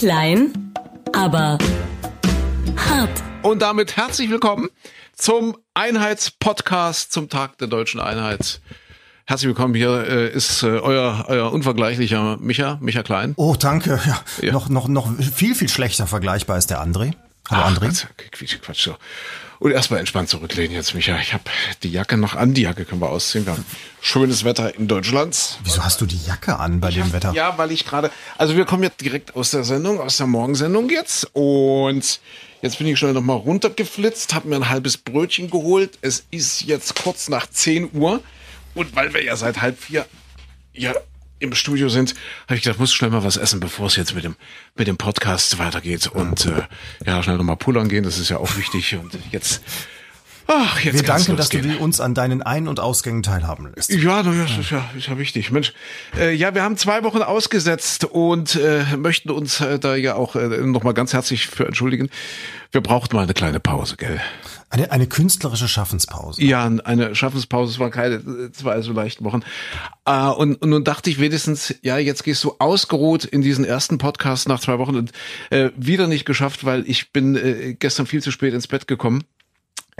Klein, aber hart. Und damit herzlich willkommen zum Einheitspodcast zum Tag der deutschen Einheit. Herzlich willkommen. Hier äh, ist äh, euer, euer unvergleichlicher Micha, Micha Klein. Oh, danke. Ja, ja. Noch, noch, noch viel, viel schlechter vergleichbar ist der André. Hallo Ach, André. Quatsch, Quatsch. Und erstmal entspannt zurücklehnen jetzt, Micha. Ich habe die Jacke noch an. Die Jacke können wir ausziehen. Wir haben schönes Wetter in Deutschland. Wieso hast du die Jacke an bei dem Wetter? Ja, weil ich gerade, also wir kommen jetzt direkt aus der Sendung, aus der Morgensendung jetzt. Und jetzt bin ich schnell nochmal runtergeflitzt, habe mir ein halbes Brötchen geholt. Es ist jetzt kurz nach 10 Uhr. Und weil wir ja seit halb vier ja im Studio sind, habe ich gedacht, muss schnell mal was essen, bevor es jetzt mit dem mit dem Podcast weitergeht und äh, ja schnell nochmal pullern gehen, das ist ja auch wichtig und jetzt Ach, jetzt Wir danken, dass du uns an deinen Ein- und Ausgängen teilhaben lässt. Ja, na ja, das ist ja, ist ja wichtig. Mensch, äh, ja, wir haben zwei Wochen ausgesetzt und äh, möchten uns äh, da ja auch äh, nochmal ganz herzlich für entschuldigen. Wir brauchten mal eine kleine Pause, gell? Eine, eine künstlerische Schaffenspause. Ja, eine Schaffenspause, es waren keine zwei so leichten Wochen. Äh, und, und nun dachte ich wenigstens, ja, jetzt gehst du ausgeruht in diesen ersten Podcast nach zwei Wochen und äh, wieder nicht geschafft, weil ich bin äh, gestern viel zu spät ins Bett gekommen.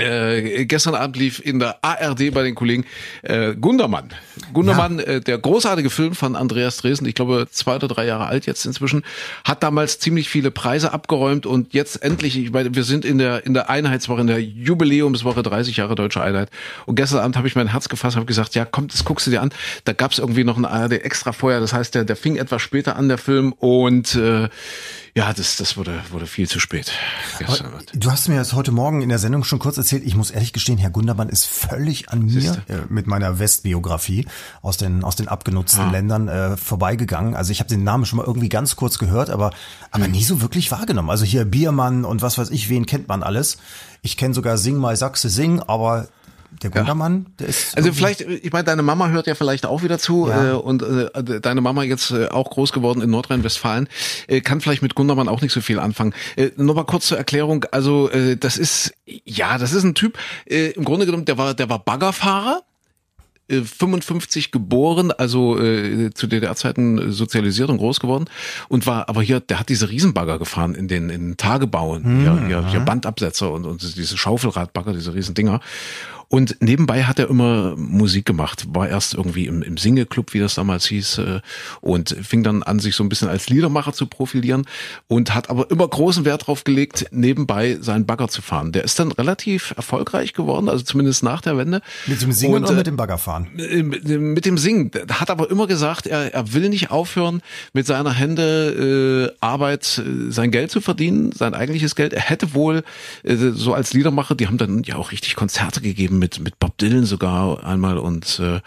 Äh, gestern Abend lief in der ARD bei den Kollegen äh, Gundermann. Gundermann, äh, der großartige Film von Andreas Dresen, ich glaube zwei oder drei Jahre alt jetzt inzwischen, hat damals ziemlich viele Preise abgeräumt und jetzt endlich, ich meine, wir sind in der in der Einheitswoche, in der Jubiläumswoche 30 Jahre deutsche Einheit. Und gestern Abend habe ich mein Herz gefasst, habe gesagt, ja, komm, das guckst du dir an. Da gab es irgendwie noch ein ARD extra vorher, das heißt, der der fing etwas später an der Film und äh, ja, das das wurde wurde viel zu spät gestern. Du hast mir das heute Morgen in der Sendung schon kurz erzählt. Ich muss ehrlich gestehen, Herr Gundermann ist völlig an mir Siehste. äh, mit meiner Westbiografie aus den aus den abgenutzten Ah. Ländern äh, vorbeigegangen. Also ich habe den Namen schon mal irgendwie ganz kurz gehört, aber aber Hm. nie so wirklich wahrgenommen. Also hier Biermann und was weiß ich, wen kennt man alles. Ich kenne sogar Sing mal Sachse Sing, aber der Gundermann, der ist Also vielleicht, ich meine, deine Mama hört ja vielleicht auch wieder zu Ja. äh, und äh, deine Mama jetzt äh, auch groß geworden in Nordrhein-Westfalen, äh, kann vielleicht mit Gundermann auch nicht so viel anfangen. Äh, nur mal kurz zur Erklärung, also äh, das ist, ja, das ist ein Typ, äh, im Grunde genommen, der war, der war Baggerfahrer, äh, 55 geboren, also äh, zu DDR-Zeiten äh, sozialisiert und groß geworden und war aber hier, der hat diese Riesenbagger gefahren in den in Tagebauen, hier, hier, hier Bandabsetzer und, und diese Schaufelradbagger, diese Riesendinger. Und nebenbei hat er immer Musik gemacht, war erst irgendwie im, im Singleclub, wie das damals hieß, äh, und fing dann an, sich so ein bisschen als Liedermacher zu profilieren und hat aber immer großen Wert drauf gelegt, nebenbei seinen Bagger zu fahren. Der ist dann relativ erfolgreich geworden, also zumindest nach der Wende. mit dem Singen Und, oder äh, mit dem Baggerfahren. äh, mit mit dem Singen. Hat aber immer gesagt, er, er will nicht aufhören, mit seiner Hände äh, Arbeit sein Geld zu verdienen, sein eigentliches Geld. Er hätte wohl äh, so als Liedermacher, die haben dann ja auch richtig Konzerte gegeben mit mit Bob Dylan sogar einmal und äh,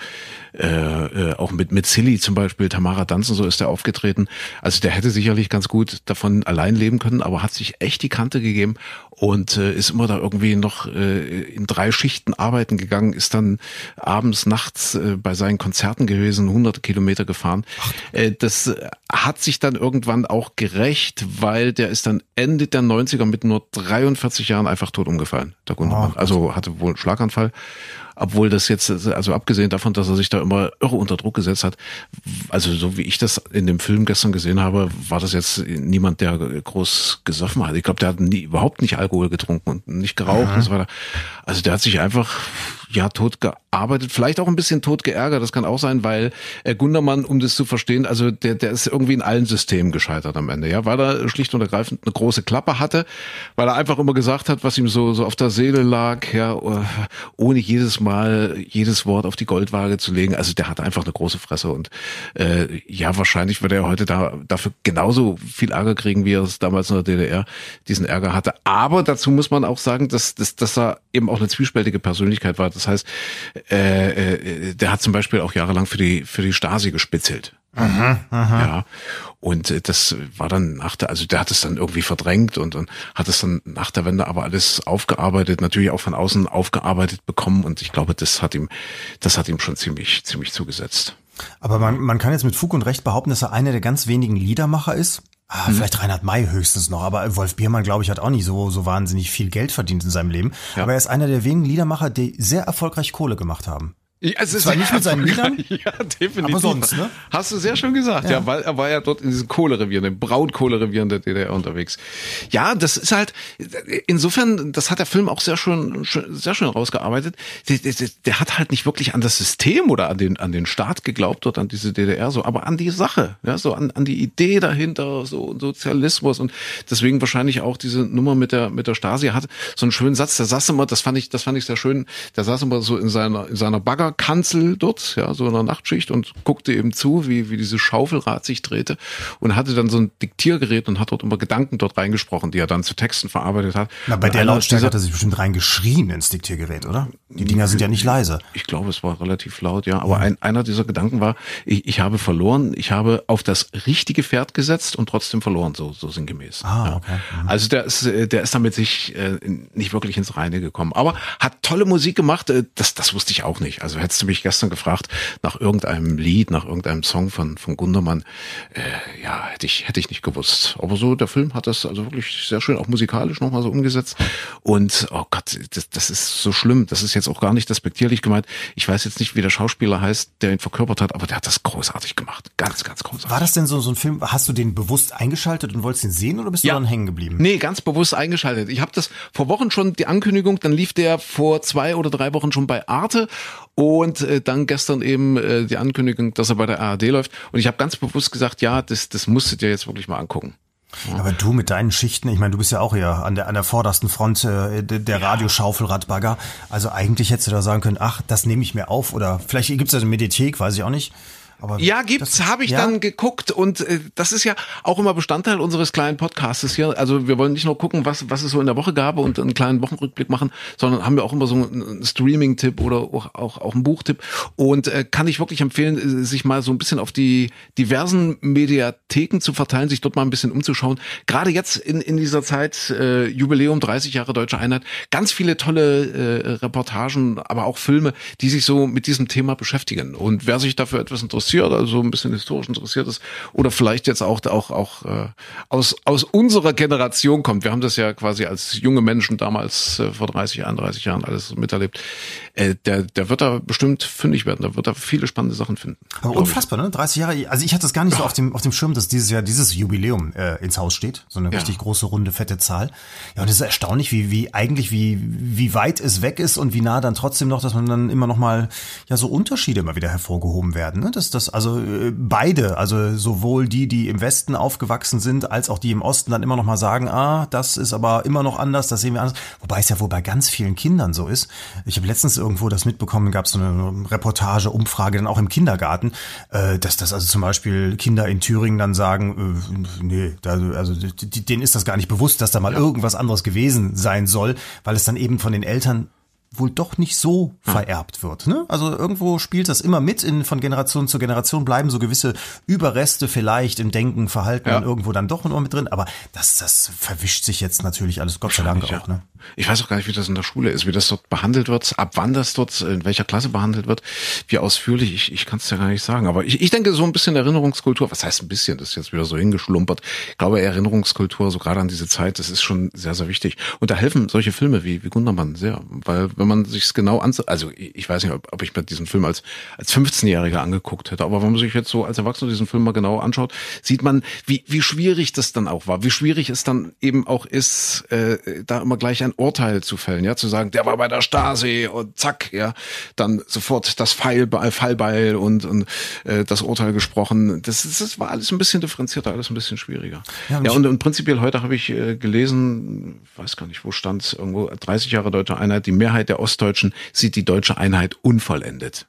äh, äh, auch mit mit Silly zum Beispiel, Tamara Danzen, so ist er aufgetreten. Also der hätte sicherlich ganz gut davon allein leben können, aber hat sich echt die Kante gegeben und äh, ist immer da irgendwie noch äh, in drei Schichten arbeiten gegangen, ist dann abends, nachts äh, bei seinen Konzerten gewesen, hunderte Kilometer gefahren. Äh, das äh, hat sich dann irgendwann auch gerecht, weil der ist dann Ende der 90er mit nur 43 Jahren einfach tot umgefallen, der Gundermann. Ach, also hatte wohl einen Schlaganfall. Obwohl das jetzt, also abgesehen davon, dass er sich da immer irre unter Druck gesetzt hat, also so wie ich das in dem Film gestern gesehen habe, war das jetzt niemand, der groß gesoffen hat. Ich glaube, der hat nie, überhaupt nicht Alkohol getrunken und nicht geraucht und so weiter. Also der hat sich einfach, ja, tot gearbeitet, vielleicht auch ein bisschen tot geärgert, das kann auch sein, weil äh, Gundermann, um das zu verstehen, also der, der ist irgendwie in allen Systemen gescheitert am Ende, ja, weil er schlicht und ergreifend eine große Klappe hatte, weil er einfach immer gesagt hat, was ihm so, so auf der Seele lag, ja, ohne jedes Mal jedes Wort auf die Goldwaage zu legen. Also der hatte einfach eine große Fresse und äh, ja, wahrscheinlich würde er heute da dafür genauso viel Ärger kriegen, wie er es damals in der DDR diesen Ärger hatte. Aber dazu muss man auch sagen, dass, dass, dass er eben auch eine zwiespältige Persönlichkeit war. Das heißt, äh, äh, der hat zum Beispiel auch jahrelang für die für die Stasi gespitzelt. Ja. Und äh, das war dann nach der, also der hat es dann irgendwie verdrängt und, und hat es dann nach der Wende aber alles aufgearbeitet, natürlich auch von außen aufgearbeitet bekommen. Und ich glaube, das hat ihm, das hat ihm schon ziemlich, ziemlich zugesetzt. Aber man, man kann jetzt mit Fug und Recht behaupten, dass er einer der ganz wenigen Liedermacher ist. Ah, Mhm. Vielleicht Reinhard May höchstens noch, aber Wolf Biermann, glaube ich, hat auch nicht so, so wahnsinnig viel Geld verdient in seinem Leben. Ja. Aber er ist einer der wenigen Liedermacher, die sehr erfolgreich Kohle gemacht haben. Ist Zwar nicht mit seinen Liedern, ja, definitiv. aber sonst, ne? Hast du sehr schön gesagt, ja. Ja. weil er war ja dort in diesem Kohlerevier, in dem Braunkohlerevier in der DDR unterwegs. Ja, das ist halt, insofern, das hat der Film auch sehr schön, sehr schön rausgearbeitet. Der, der, der hat halt nicht wirklich an das System oder an den, an den Staat geglaubt, dort an diese DDR so, aber an die Sache, ja, so an, an die Idee dahinter, so Sozialismus und deswegen wahrscheinlich auch diese Nummer mit der, mit der Stasi Er hat so einen schönen Satz, der saß immer, das fand ich, das fand ich sehr schön, der saß immer so in seiner, in seiner Baggerkanzel dort, ja, so in der Nachtschicht und guckte eben zu, wie, wie dieses Schaufelrad sich drehte und hatte dann so ein Diktiergerät und hat dort immer Gedanken dort reingesprochen, die er dann zu Texten verarbeitet hat. Na, bei Und der Lautstärke hat er sich bestimmt reingeschrien ins Diktiergerät, oder? Die Dinger sind ja nicht leise. Ich glaube, es war relativ laut, ja. Aber ein, einer dieser Gedanken war, ich, ich habe verloren, ich habe auf das richtige Pferd gesetzt und trotzdem verloren, so, so sinngemäß. Ah, ja. okay. Also der ist, der ist damit sich äh, nicht wirklich ins Reine gekommen. Aber hat tolle Musik gemacht, äh, das, das wusste ich auch nicht. Also hättest du mich gestern gefragt, nach irgendeinem Lied, nach irgendeinem Song von, von Gundermann, äh, ja, hätte ich, hätte ich nicht gewusst. Aber so, der Film hat das also wirklich sehr schön, auch musikalisch nochmal so umgesetzt. Und, oh Gott, das, das ist so schlimm. Das ist jetzt auch gar nicht despektierlich gemeint. Ich weiß jetzt nicht, wie der Schauspieler heißt, der ihn verkörpert hat, aber der hat das großartig gemacht. Ganz, ganz großartig. War das denn so, so ein Film, hast du den bewusst eingeschaltet und wolltest ihn sehen oder bist Ja. du dann hängen geblieben? Nee, ganz bewusst eingeschaltet. Ich habe das vor Wochen schon die Ankündigung, dann lief der vor zwei oder drei Wochen schon bei Arte und äh, dann gestern eben äh, die Ankündigung, dass er bei der ARD läuft. Und ich habe ganz bewusst gesagt, ja, das, das musst du dir jetzt wirklich mal angucken. Aber du mit deinen Schichten, ich meine, du bist ja auch hier an der, an der vordersten Front äh, der, der Radioschaufelradbagger. Also eigentlich hättest du da sagen können, ach, das nehme ich mir auf oder vielleicht gibt's ja eine Mediathek, weiß ich auch nicht. Aber Ja, gibt's, habe ich ja? dann geguckt und äh, das ist ja auch immer Bestandteil unseres kleinen Podcastes hier. Also wir wollen nicht nur gucken, was was es so in der Woche gab und einen kleinen Wochenrückblick machen, sondern haben wir auch immer so einen Streaming-Tipp oder auch, auch, auch einen Buchtipp und äh, kann ich wirklich empfehlen, äh, sich mal so ein bisschen auf die diversen Mediatheken zu verteilen, sich dort mal ein bisschen umzuschauen. Gerade jetzt in, in dieser Zeit, äh, Jubiläum 30 Jahre Deutsche Einheit, ganz viele tolle äh, Reportagen, aber auch Filme, die sich so mit diesem Thema beschäftigen. Und wer sich dafür etwas interessiert, also ein bisschen historisch interessiert ist, oder vielleicht jetzt auch auch auch äh, aus aus unserer Generation kommt. Wir haben das ja quasi als junge Menschen damals äh, vor 30, 31 Jahren alles miterlebt. Äh, der der wird da bestimmt fündig werden. Da wird da viele spannende Sachen finden. Aber ich. unfassbar, ne? 30 Jahre. Also ich hatte das gar nicht so auf dem, auf dem Schirm, dass dieses Jahr dieses Jubiläum äh, ins Haus steht. So eine Ja. richtig große, runde, fette Zahl. Ja, und es ist erstaunlich, wie, wie eigentlich, wie, wie weit es weg ist und wie nah dann trotzdem noch, dass man dann immer noch mal, ja, so Unterschiede immer wieder hervorgehoben werden. Ne? Dass das, also äh, beide, also sowohl die, die im Westen aufgewachsen sind, als auch die im Osten dann immer noch mal sagen, ah, das ist aber immer noch anders, das sehen wir anders. Wobei es ja wohl bei ganz vielen Kindern so ist. Ich habe letztens irgendwo das mitbekommen, gab es so eine Reportage, Umfrage, dann auch im Kindergarten, äh, dass das also zum Beispiel Kinder in Thüringen dann sagen, äh, nee, also denen ist das gar nicht bewusst, dass da mal irgendwas anderes gewesen sein soll, weil es dann eben von den Eltern wohl doch nicht so vererbt wird. Ne? Also irgendwo spielt das immer mit, in, von Generation zu Generation bleiben so gewisse Überreste vielleicht im Denken, Verhalten Ja. irgendwo dann doch noch mit drin. Aber das, das verwischt sich jetzt natürlich alles, Gott sei Dank Ja. auch. Ne? Ich weiß auch gar nicht, wie das in der Schule ist, wie das dort behandelt wird, ab wann das dort, in welcher Klasse behandelt wird, wie ausführlich, ich, ich kann es ja gar nicht sagen. Aber ich, ich denke, so ein bisschen Erinnerungskultur, was heißt ein bisschen, das ist jetzt wieder so hingeschlumpert. Ich glaube, Erinnerungskultur, so gerade an diese Zeit, das ist schon sehr, sehr wichtig. Und da helfen solche Filme wie, wie Gundermann sehr, weil wenn man sich genau ansieht, also ich ich weiß nicht, ob, ob ich mir diesen Film als, als 15-Jähriger angeguckt hätte, aber wenn man sich jetzt so als Erwachsener diesen Film mal genau anschaut, sieht man, wie, wie schwierig das dann auch war, wie schwierig es dann eben auch ist, äh, da immer gleich ein Urteil zu fällen, ja, zu sagen, der war bei der Stasi und zack, ja, dann sofort das Pfeilbeil, Fallbeil und, und äh, das Urteil gesprochen. Das, das war alles ein bisschen differenzierter, alles ein bisschen schwieriger. Ja, Ja, und und, prinzipiell heute habe ich äh, gelesen, weiß gar nicht, wo stand irgendwo 30 Jahre deutsche Einheit, die Mehrheit der Ostdeutschen sieht die deutsche Einheit unvollendet.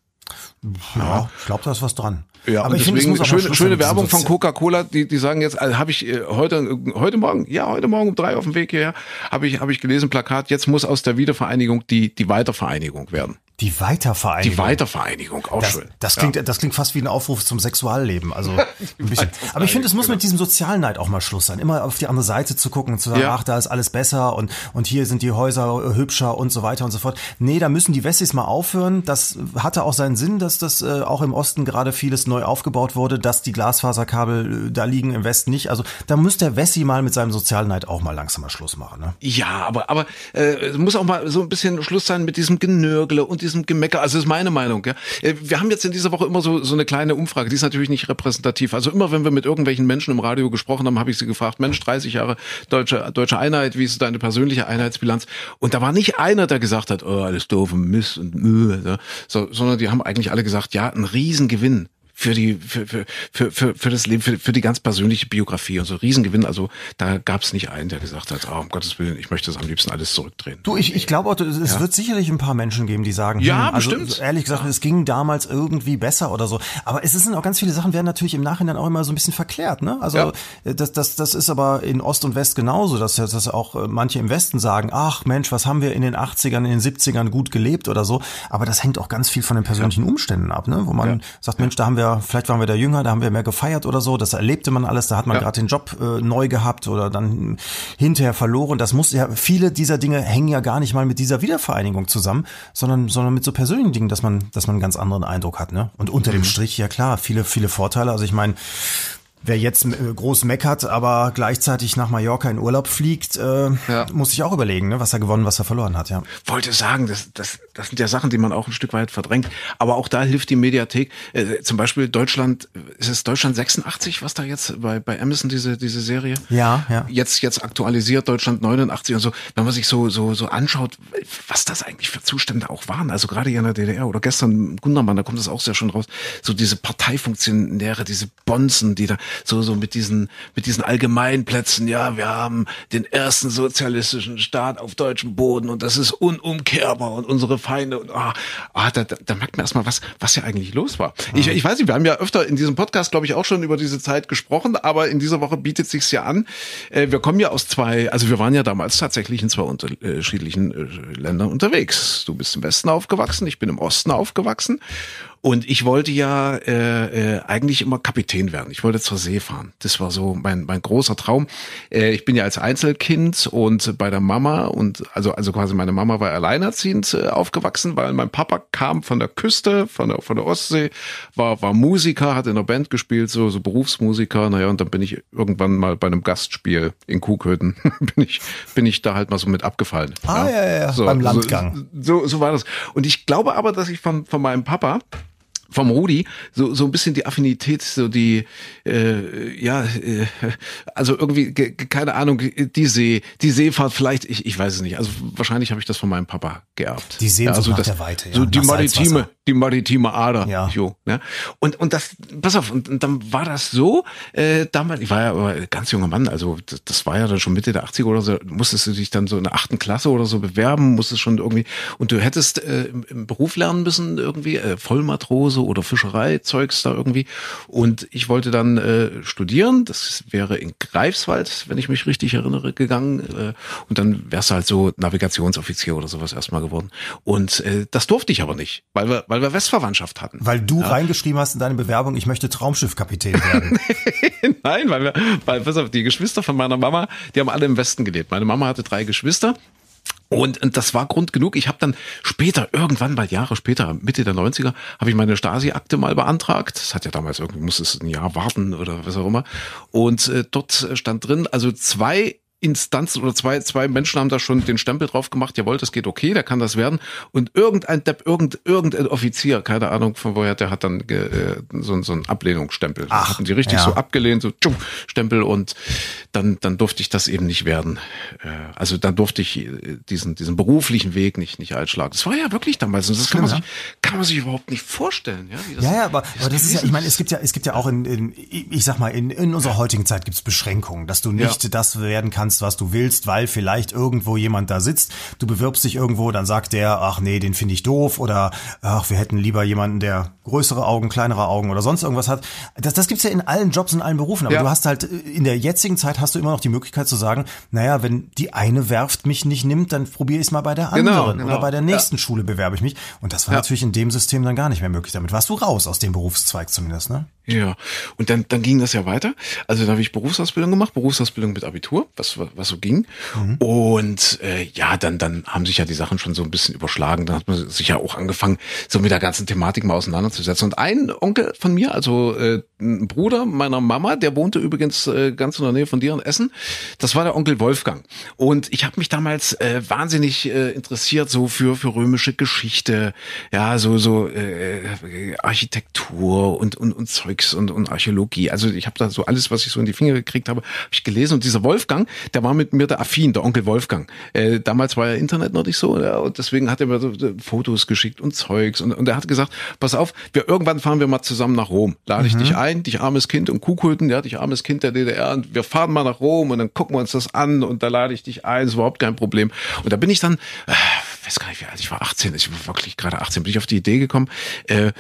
Ja, ich glaube, da ist was dran. Ja, aber und ich finde, es deswegen mal schöne, schöne Werbung von Coca-Cola, die, die sagen jetzt, also habe ich äh, heute, heute Morgen, ja, heute Morgen um drei auf dem Weg hierher, habe ich, habe ich gelesen, Plakat, jetzt muss aus der Wiedervereinigung die, die Weitervereinigung werden. Die Weitervereinigung. Die Weitervereinigung, auch Das, schön. das klingt, das klingt fast wie ein Aufruf zum Sexualleben. Also ein bisschen. Aber ich finde, es muss genau. mit diesem Sozialneid auch mal Schluss sein. Immer auf die andere Seite zu gucken und zu sagen, Ja. ach, da ist alles besser und, und hier sind die Häuser hübscher und so weiter und so fort. Nee, da müssen die Wessis mal aufhören. Das hatte auch seinen Sinn, dass das äh, auch im Osten gerade vieles neu aufgebaut wurde, dass die Glasfaserkabel äh, da liegen, im Westen nicht. Also da muss der Wessi mal mit seinem Sozialneid auch mal langsam mal Schluss machen. Ne? Ja, aber, aber äh, es muss auch mal so ein bisschen Schluss sein mit diesem Genörgle und diesem Gemecker. Also ist meine Meinung. Ja. Äh, wir haben jetzt in dieser Woche immer so, so eine kleine Umfrage, die ist natürlich nicht repräsentativ. Also immer, wenn wir mit irgendwelchen Menschen im Radio gesprochen haben, habe ich sie gefragt, Mensch, 30 Jahre deutsche, deutsche Einheit, wie ist deine persönliche Einheitsbilanz? Und da war nicht einer, der gesagt hat, oh, alles doof und Mist und Mühe, ja. so, sondern die haben eigentlich alle gesagt, ja, ein Riesengewinn für die für, für, für, für, für das Leben, für, für die ganz persönliche Biografie und so Riesengewinn. Also da gab es nicht einen, der gesagt hat, oh, um Gottes Willen, ich möchte das am liebsten alles zurückdrehen. Du, ich, ich glaube, es ja. wird sicherlich ein paar Menschen geben, die sagen, ja, hm, also bestimmt. ehrlich gesagt, es ging damals irgendwie besser oder so. Aber es sind auch ganz viele Sachen, werden natürlich im Nachhinein auch immer so ein bisschen verklärt. Ne? Also ja. das, das, das ist aber in Ost und West genauso, dass, dass auch äh, manche im Westen sagen, ach Mensch, was haben wir in den 80ern, in den 70ern gut gelebt oder so. Aber das hängt auch ganz viel von den persönlichen Umständen ab, ne? wo man sagt, Mensch, da haben wir, vielleicht waren wir da jünger, da haben wir mehr gefeiert oder so, das erlebte man alles, da hat man ja. gerade den Job äh, neu gehabt oder dann hinterher verloren. Das muss ja, viele dieser Dinge hängen ja gar nicht mal mit dieser Wiedervereinigung zusammen, sondern, sondern mit so persönlichen Dingen, dass man, dass man einen ganz anderen Eindruck hat. Ne? Und unter mhm. dem Strich, ja klar, viele, viele Vorteile. Also ich meine, wer jetzt äh, groß meckert, aber gleichzeitig nach Mallorca in Urlaub fliegt, äh, ja. muss sich auch überlegen, ne, was er gewonnen, was er verloren hat. Ja. Wollte sagen, das, das, das sind ja Sachen, die man auch ein Stück weit verdrängt. Aber auch da hilft die Mediathek. Äh, zum Beispiel Deutschland, ist es Deutschland 86, was da jetzt bei, bei Amazon diese, diese Serie? Ja, ja. Jetzt, jetzt aktualisiert Deutschland 89 und so. Wenn man sich so, so, so anschaut, was das eigentlich für Zustände auch waren. Also gerade hier in der DDR oder gestern Gundermann, da kommt es auch sehr schön raus. So diese Parteifunktionäre, diese Bonzen, die da so, so mit diesen, mit diesen Allgemeinplätzen, ja, wir haben den ersten sozialistischen Staat auf deutschem Boden und das ist unumkehrbar und unsere Feinde und ah, ah da, da merkt man erstmal, was, was ja eigentlich los war. Mhm. Ich, ich weiß nicht, wir haben ja öfter in diesem Podcast, glaube ich, auch schon über diese Zeit gesprochen, aber in dieser Woche bietet sich's ja an. Äh, wir kommen ja aus zwei, also wir waren ja damals tatsächlich in zwei unterschiedlichen äh, Ländern unterwegs. Du bist im Westen aufgewachsen, ich bin im Osten aufgewachsen. Und ich wollte ja äh, äh, eigentlich immer Kapitän werden. Ich wollte zur See fahren. Das war so mein, mein großer Traum. Äh, ich bin ja als Einzelkind und bei der Mama und also also quasi meine Mama war alleinerziehend äh, aufgewachsen, weil mein Papa kam von der Küste, von der von der Ostsee, war war Musiker, hat in der Band gespielt, so so Berufsmusiker. Naja, und dann bin ich irgendwann mal bei einem Gastspiel in Kuhköthen bin ich bin ich da halt mal so mit abgefallen. Ah ja ja, ja. So, beim Landgang. So, so so war das. Und ich glaube aber, dass ich von von meinem Papa vom Rudi so so ein bisschen die Affinität, so die äh, ja äh, also irgendwie keine Ahnung die See die Seefahrt vielleicht ich ich weiß es nicht also wahrscheinlich habe ich das von meinem Papa geerbt. Die Sehnsucht ja, also nach das, der Weite, ja, so die maritime die maritime Ader. Ja. Jo, ne? Und und das pass auf und, und dann war das so äh, damals ich war ja aber ganz junger Mann also das, das war ja dann schon Mitte der 80er oder so musstest du dich dann so in der achten Klasse oder so bewerben musstest schon irgendwie und du hättest äh, im, im Beruf lernen müssen irgendwie äh, Vollmatrose oder Fischereizeugs da irgendwie. Und ich wollte dann äh, studieren. Das wäre in Greifswald, wenn ich mich richtig erinnere, gegangen. Äh, und dann wärst du halt so Navigationsoffizier oder sowas erstmal geworden. Und äh, das durfte ich aber nicht, weil wir, weil wir Westverwandtschaft hatten. Weil du ja. reingeschrieben hast in deine Bewerbung, ich möchte Traumschiffkapitän werden. Nein, weil wir, weil, pass auf, die Geschwister von meiner Mama, die haben alle im Westen gelebt. Meine Mama hatte drei Geschwister und, und das war Grund genug. Ich habe dann später, irgendwann mal Jahre später, Mitte der 90er, habe ich meine Stasi-Akte mal beantragt. Das hat ja damals irgendwie, musste es ein Jahr warten oder was auch immer. Und äh, dort stand drin, also zwei Instanzen oder zwei, zwei Menschen haben da schon den Stempel drauf gemacht, jawohl, das geht okay, der kann das werden. Und irgendein Depp, irgend, irgendein Offizier, keine Ahnung von woher, der hat dann äh, so, so einen Ablehnungsstempel. Ach, hatten die richtig ja. so abgelehnt, so tschuh, Stempel und dann, dann durfte ich das eben nicht werden. Äh, also dann durfte ich äh, diesen, diesen beruflichen Weg nicht, nicht einschlagen. Das war ja wirklich damals. Und das kann man, sich, kann man sich überhaupt nicht vorstellen. Ja, das, ja, ja, aber, aber das ist ja, ich meine, es gibt ja, es gibt ja auch in, in ich sag mal, in, in unserer heutigen Zeit gibt es Beschränkungen, dass du nicht ja. das werden kannst, kannst, was du willst, weil vielleicht irgendwo jemand da sitzt. Du bewirbst dich irgendwo, dann sagt der, ach nee, den finde ich doof oder ach, wir hätten lieber jemanden, der größere Augen, kleinere Augen oder sonst irgendwas hat. Das, das gibt's ja in allen Jobs, in allen Berufen. Aber ja. du hast halt, in der jetzigen Zeit hast du immer noch die Möglichkeit zu sagen, naja, wenn die eine Werft mich nicht nimmt, dann probiere ich es mal bei der genau, anderen genau, genau. oder bei der nächsten ja. Schule bewerbe ich mich. Und das war ja. natürlich in dem System dann gar nicht mehr möglich. Damit warst du raus aus dem Berufszweig zumindest, ne? Ja, und dann, dann ging das ja weiter. Also da habe ich Berufsausbildung gemacht, Berufsausbildung mit Abitur, was, was so ging. Mhm. Und äh, ja, dann, dann haben sich ja die Sachen schon so ein bisschen überschlagen. Dann hat man sich ja auch angefangen, so mit der ganzen Thematik mal auseinanderzusetzen. Und ein Onkel von mir, also äh, ein Bruder meiner Mama, der wohnte übrigens äh, ganz in der Nähe von dir in Essen. Das war der Onkel Wolfgang. Und ich habe mich damals äh, wahnsinnig äh, interessiert so für für römische Geschichte, ja so so äh, Architektur und und und Zeugs und und Archäologie. Also ich habe da so alles, was ich so in die Finger gekriegt habe, habe ich gelesen. Und dieser Wolfgang, der war mit mir der affin, der Onkel Wolfgang. Äh, damals war ja Internet noch nicht so, ja, und deswegen hat er mir so Fotos geschickt und Zeugs und und er hat gesagt, pass auf, wir irgendwann fahren wir mal zusammen nach Rom. Lade ich mhm. dich ein, dich armes Kind und Kuhkulten, ja, dich armes Kind der DDR und wir fahren mal nach Rom und dann gucken wir uns das an und da lade ich dich ein, ist überhaupt kein Problem. Und da bin ich dann, äh, weiß gar nicht, wie alt ich war, 18, ich war wirklich gerade 18, bin ich auf die Idee gekommen, äh,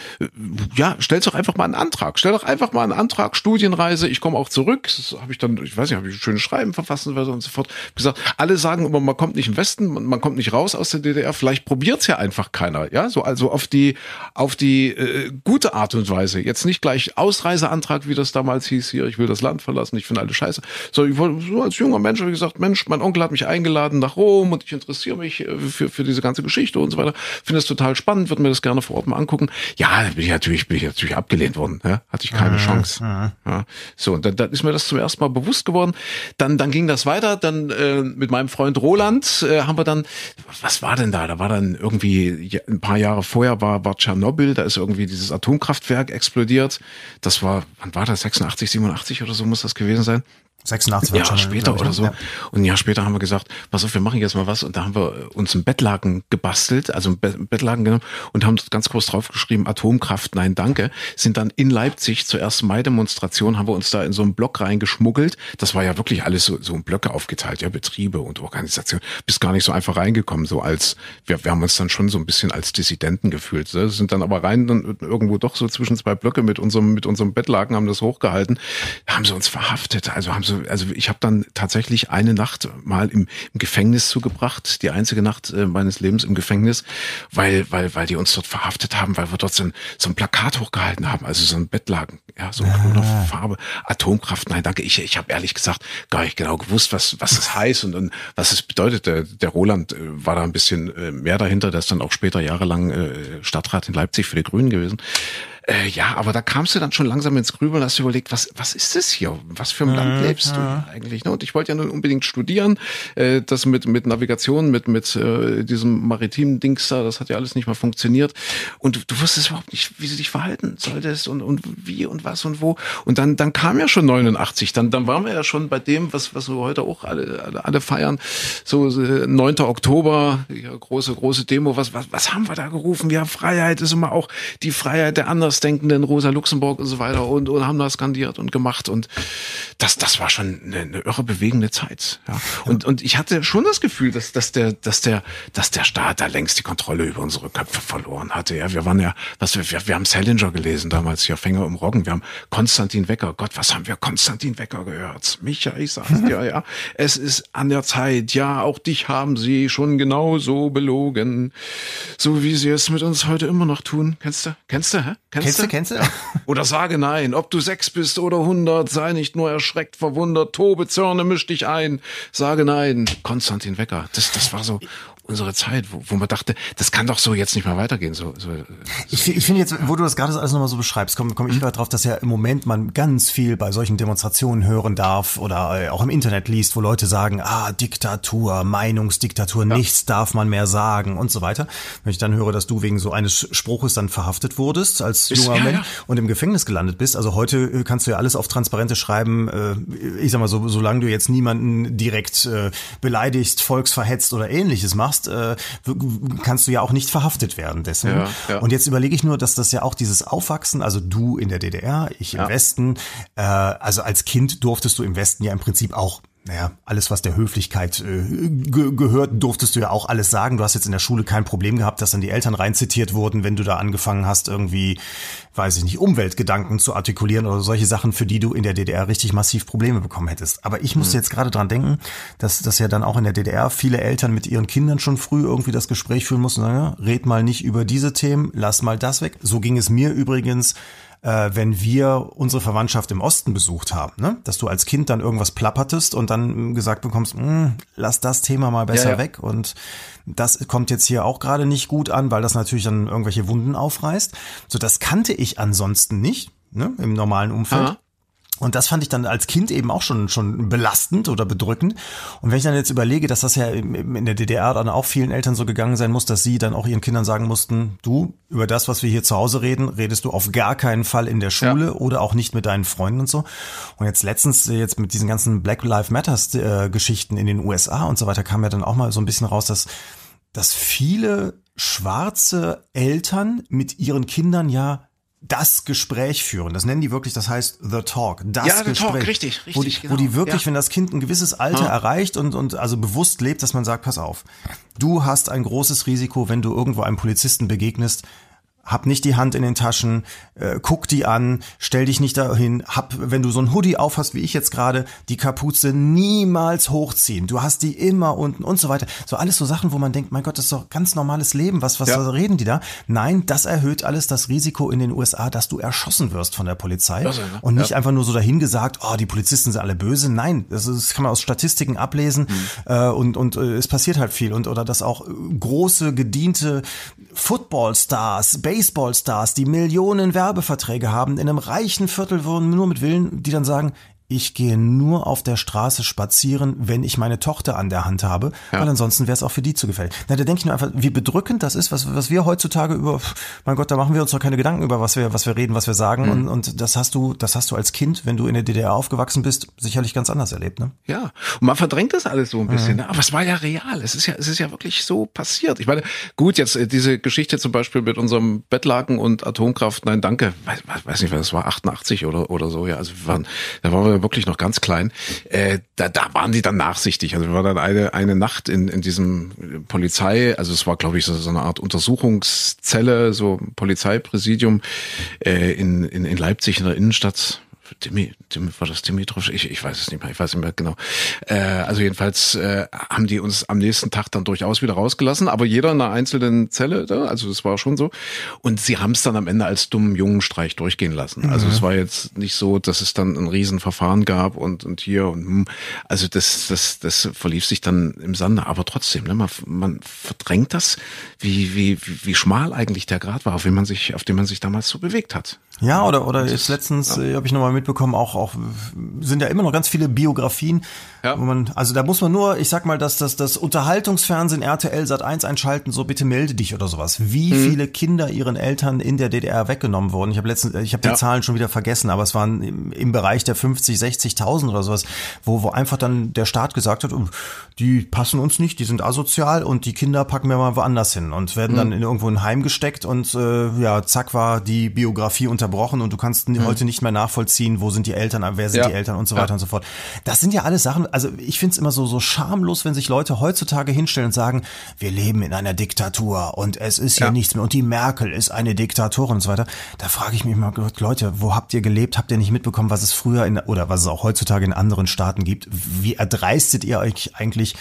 ja, stell doch einfach mal einen Antrag, stell doch einfach mal einen Antrag, Studienreise, ich komme auch zurück, das habe ich dann, ich weiß nicht, habe ich ein schönes Schreiben verfassen und so fort, gesagt, alle sagen immer, man kommt nicht im Westen, man, man kommt nicht raus aus der DDR, vielleicht probiert's ja einfach keiner, ja, so also auf die, auf die äh, gute Art und Weise, jetzt nicht gleich Ausreiseantrag, wie das damals hieß, hier, ich will das Land verlassen, ich finde alles scheiße, so, ich wollte, so als junger Mensch habe ich gesagt, Mensch, mein Onkel hat mich eingeladen nach Rom und ich interessiere mich äh, für, für diese ganze Geschichte und so weiter. Finde es total spannend, würde mir das gerne vor Ort mal angucken. Ja, bin ich natürlich, bin ich natürlich abgelehnt worden. Ja? Hatte ich keine mhm. Chance. Mhm. Ja. So, und dann, dann ist mir das zum ersten Mal bewusst geworden. Dann, dann ging das weiter. Dann äh, mit meinem Freund Roland äh, haben wir dann, was war denn da? Da war dann irgendwie ein paar Jahre vorher war, war Tschernobyl, da ist irgendwie dieses Atomkraftwerk explodiert. Das war, wann war das? 86, 87 oder so muss das gewesen sein. 86 ja, schon später oder so. Ja. Und ein Jahr später haben wir gesagt, pass auf, wir machen jetzt mal was. Und da haben wir uns ein Bettlaken gebastelt, also ein Bettlaken genommen und haben ganz groß draufgeschrieben, Atomkraft, nein, danke. Sind dann in Leipzig zur ersten Mai-Demonstration, haben wir uns da in so einen Block reingeschmuggelt. Das war ja wirklich alles so, so in Blöcke aufgeteilt, ja, Betriebe und Organisation. Bist gar nicht so einfach reingekommen, so als, wir, wir haben uns dann schon so ein bisschen als Dissidenten gefühlt. Ne? Sind dann aber rein dann irgendwo doch so zwischen zwei Blöcke mit unserem, mit unserem Bettlaken, haben das hochgehalten, haben sie uns verhaftet, also haben sie also, also ich habe dann tatsächlich eine Nacht mal im, im Gefängnis zugebracht, die einzige Nacht äh, meines Lebens im Gefängnis, weil, weil, weil die uns dort verhaftet haben, weil wir dort so ein, so ein Plakat hochgehalten haben, also so ein Bettlaken, ja, so eine ah. Farbe, Atomkraft. Nein, danke. Ich, ich habe ehrlich gesagt gar nicht genau gewusst, was, was es heißt und, und was es bedeutet. Der, der Roland äh, war da ein bisschen äh, mehr dahinter, der ist dann auch später jahrelang äh, Stadtrat in Leipzig für die Grünen gewesen. Äh, ja, aber da kamst du dann schon langsam ins Grübeln und hast überlegt, was, was ist das hier? Was für ein Land lebst du eigentlich? Ne? Und ich wollte ja nun unbedingt studieren. Äh, das mit, mit Navigation, mit, mit äh, diesem maritimen Dings da, das hat ja alles nicht mal funktioniert. Und du wusstest überhaupt nicht, wie du dich verhalten solltest und, und wie und was und wo. Und dann, dann kam ja schon 89. Dann, dann waren wir ja schon bei dem, was, was wir heute auch alle, alle, alle feiern. So 9. Äh, Oktober, ja, große, große Demo. Was, was, was haben wir da gerufen? Ja, Freiheit ist immer auch die Freiheit der anderen Andersdenkenden, Rosa Luxemburg und so weiter und, und haben da skandiert und gemacht und das, das war schon eine, eine irre bewegende Zeit. Ja. Und, und ich hatte schon das Gefühl, dass, dass der, dass der, dass der Staat da längst die Kontrolle über unsere Köpfe verloren hatte. Ja, wir waren ja, was wir, wir, wir haben Salinger gelesen damals hier, Fänger im Roggen. Wir haben Konstantin Wecker. Gott, was haben wir Konstantin Wecker gehört? Micha, ich sag's dir, ja. Es ist an der Zeit. Ja, auch dich haben sie schon genauso belogen. So wie sie es mit uns heute immer noch tun. Kennst du? Kennst du, hä? Kennst, kennst du? Kennst du? Oder sage nein, ob du sechs bist oder hundert, sei nicht nur erschreckt, verwundert, tobe, zürne, misch dich ein. Sage nein. Konstantin Wecker. Das, das war so unsere Zeit, wo, wo man dachte, das kann doch so jetzt nicht mehr weitergehen. So, so, ich ich finde jetzt, wo du das gerade alles nochmal so beschreibst, komme komm ich gerade drauf, dass ja im Moment man ganz viel bei solchen Demonstrationen hören darf oder äh, auch im Internet liest, wo Leute sagen, ah, Diktatur, Meinungsdiktatur, ja. nichts darf man mehr sagen und so weiter. Wenn ich dann höre, dass du wegen so eines Spruches dann verhaftet wurdest als Ist, junger ja, Mensch ja. und im Gefängnis gelandet bist, also heute äh, kannst du ja alles auf Transparente schreiben, äh, ich sag mal so, solange du jetzt niemanden direkt beleidigst, volksverhetzt oder ähnliches machst, machst, äh, kannst du ja auch nicht verhaftet werden dessen. Ja, ja. Und jetzt überlege ich nur, dass das ja auch dieses Aufwachsen, also du in der DDR, ich im. Westen, äh, also als Kind durftest du im Westen ja im Prinzip auch naja, alles, was der Höflichkeit äh, ge gehört, durftest du ja auch alles sagen. Du hast jetzt in der Schule kein Problem gehabt, dass dann die Eltern reinzitiert wurden, wenn du da angefangen hast, irgendwie, weiß ich nicht, Umweltgedanken zu artikulieren oder solche Sachen, für die du in der DDR richtig massiv Probleme bekommen hättest. Aber ich musste mhm. jetzt gerade dran denken, dass, dass ja dann auch in der DDR viele Eltern mit ihren Kindern schon früh irgendwie das Gespräch führen mussten, sagen, ja, red mal nicht über diese Themen, lass mal das weg. So ging es mir übrigens äh, wenn wir unsere Verwandtschaft im Osten besucht haben, ne? dass du als Kind dann irgendwas plappertest und dann gesagt bekommst, hm, lass das Thema mal besser ja, ja. weg und das kommt jetzt hier auch gerade nicht gut an, weil das natürlich dann irgendwelche Wunden aufreißt. So, das kannte ich ansonsten nicht ne, im normalen Umfeld. Aha. Und das fand ich dann als Kind eben auch schon, schon belastend oder bedrückend. Und wenn ich dann jetzt überlege, dass das ja in der DDR dann auch vielen Eltern so gegangen sein muss, dass sie dann auch ihren Kindern sagen mussten, du, über das, was wir hier zu Hause reden, redest du auf gar keinen Fall in der Schule ja. oder auch nicht mit deinen Freunden und so. Und jetzt letztens, jetzt mit diesen ganzen Black Lives Matters äh, Geschichten in den USA und so weiter, kam ja dann auch mal so ein bisschen raus, dass, dass viele schwarze Eltern mit ihren Kindern ja das Gespräch führen. Das nennen die wirklich, das heißt The Talk. Das ja, The Gespräch. Talk, richtig, richtig. Wo die, genau. wo die wirklich, ja. wenn das Kind ein gewisses Alter ja. erreicht und, und also bewusst lebt, dass man sagt, pass auf, du hast ein großes Risiko, wenn du irgendwo einem Polizisten begegnest, hab nicht die Hand in den Taschen, äh, guck die an, stell dich nicht dahin, hab, wenn du so ein Hoodie aufhast, wie ich jetzt gerade, die Kapuze niemals hochziehen. Du hast die immer unten und so weiter. So alles so Sachen, wo man denkt, mein Gott, das ist doch ganz normales Leben. Was, was ja. reden die da? Nein, das erhöht alles das Risiko in den USA, dass du erschossen wirst von der Polizei. Also? Und nicht ja. einfach nur so dahin gesagt, oh, die Polizisten sind alle böse. Nein, das, ist, das kann man aus Statistiken ablesen mhm. äh, und, und äh, es passiert halt viel. Und oder dass auch große, gediente Footballstars, Baseballstars, die Millionen Werbeverträge haben, in einem reichen Viertel wohnen, nur mit Willen, die dann sagen, ich gehe nur auf der Straße spazieren, wenn ich meine Tochter an der Hand habe, ja. weil ansonsten wäre es auch für die zu gefällig. Na, da denke ich nur einfach, wie bedrückend das ist, was, was wir heutzutage über, mein Gott, da machen wir uns doch keine Gedanken über, was wir, was wir reden, was wir sagen. Mhm. Und, und das hast du, das hast du als Kind, wenn du in der DDR aufgewachsen bist, sicherlich ganz anders erlebt, ne? Ja. Und man verdrängt das alles so ein bisschen, mhm. ne? aber es war ja real. Es ist ja, es ist ja wirklich so passiert. Ich meine, gut, jetzt äh, diese Geschichte zum Beispiel mit unserem Bettlaken und Atomkraft, nein, danke, weiß, weiß nicht, was war 88 oder, oder so, ja. Also wir waren, da waren wir wirklich noch ganz klein, äh, da, da waren die dann nachsichtig. Also wir waren dann eine, eine Nacht in, in diesem Polizei, also es war, glaube ich, so, so eine Art Untersuchungszelle, so Polizeipräsidium äh, in, in, in Leipzig in der Innenstadt. Dimi, Dimi, war das Dimitrov? Ich, ich weiß es nicht mehr, ich weiß nicht mehr genau. Äh, also jedenfalls äh, haben die uns am nächsten Tag dann durchaus wieder rausgelassen, aber jeder in einer einzelnen Zelle, da, also das war schon so. Und sie haben es dann am Ende als dummen Jungenstreich durchgehen lassen. Mhm. Also es war jetzt nicht so, dass es dann ein Riesenverfahren gab und, und hier und hm. also das, das, das verlief sich dann im Sande, aber trotzdem, ne, man, man verdrängt das, wie, wie, wie schmal eigentlich der Grad war, auf den man sich, auf dem man sich damals so bewegt hat. Ja, oder, oder jetzt letztens, ja. äh, habe ich nochmal mitbekommen, auch, auch sind ja immer noch ganz viele Biografien, ja. wo man, also da muss man nur, ich sag mal, dass das, das Unterhaltungsfernsehen RTL Sat 1 einschalten, so bitte melde dich oder sowas. Wie mhm. viele Kinder ihren Eltern in der DDR weggenommen wurden. Ich habe letztens, ich habe die ja. Zahlen schon wieder vergessen, aber es waren im, im Bereich der 50, 60.000 oder sowas, wo, wo einfach dann der Staat gesagt hat, oh, die passen uns nicht, die sind asozial und die Kinder packen wir mal woanders hin und werden mhm. dann in irgendwo ein Heim gesteckt und äh, ja, zack war die Biografie unter unterbrochen und du kannst mhm. heute nicht mehr nachvollziehen, wo sind die Eltern, wer sind ja. die Eltern und so weiter ja. und so fort. Das sind ja alles Sachen, also ich finde es immer so, so schamlos, wenn sich Leute heutzutage hinstellen und sagen, wir leben in einer Diktatur und es ist hier ja. nichts mehr und die Merkel ist eine Diktatorin und so weiter. Da frage ich mich mal, Leute, wo habt ihr gelebt? Habt ihr nicht mitbekommen, was es früher in, oder was es auch heutzutage in anderen Staaten gibt? Wie erdreistet ihr euch eigentlich,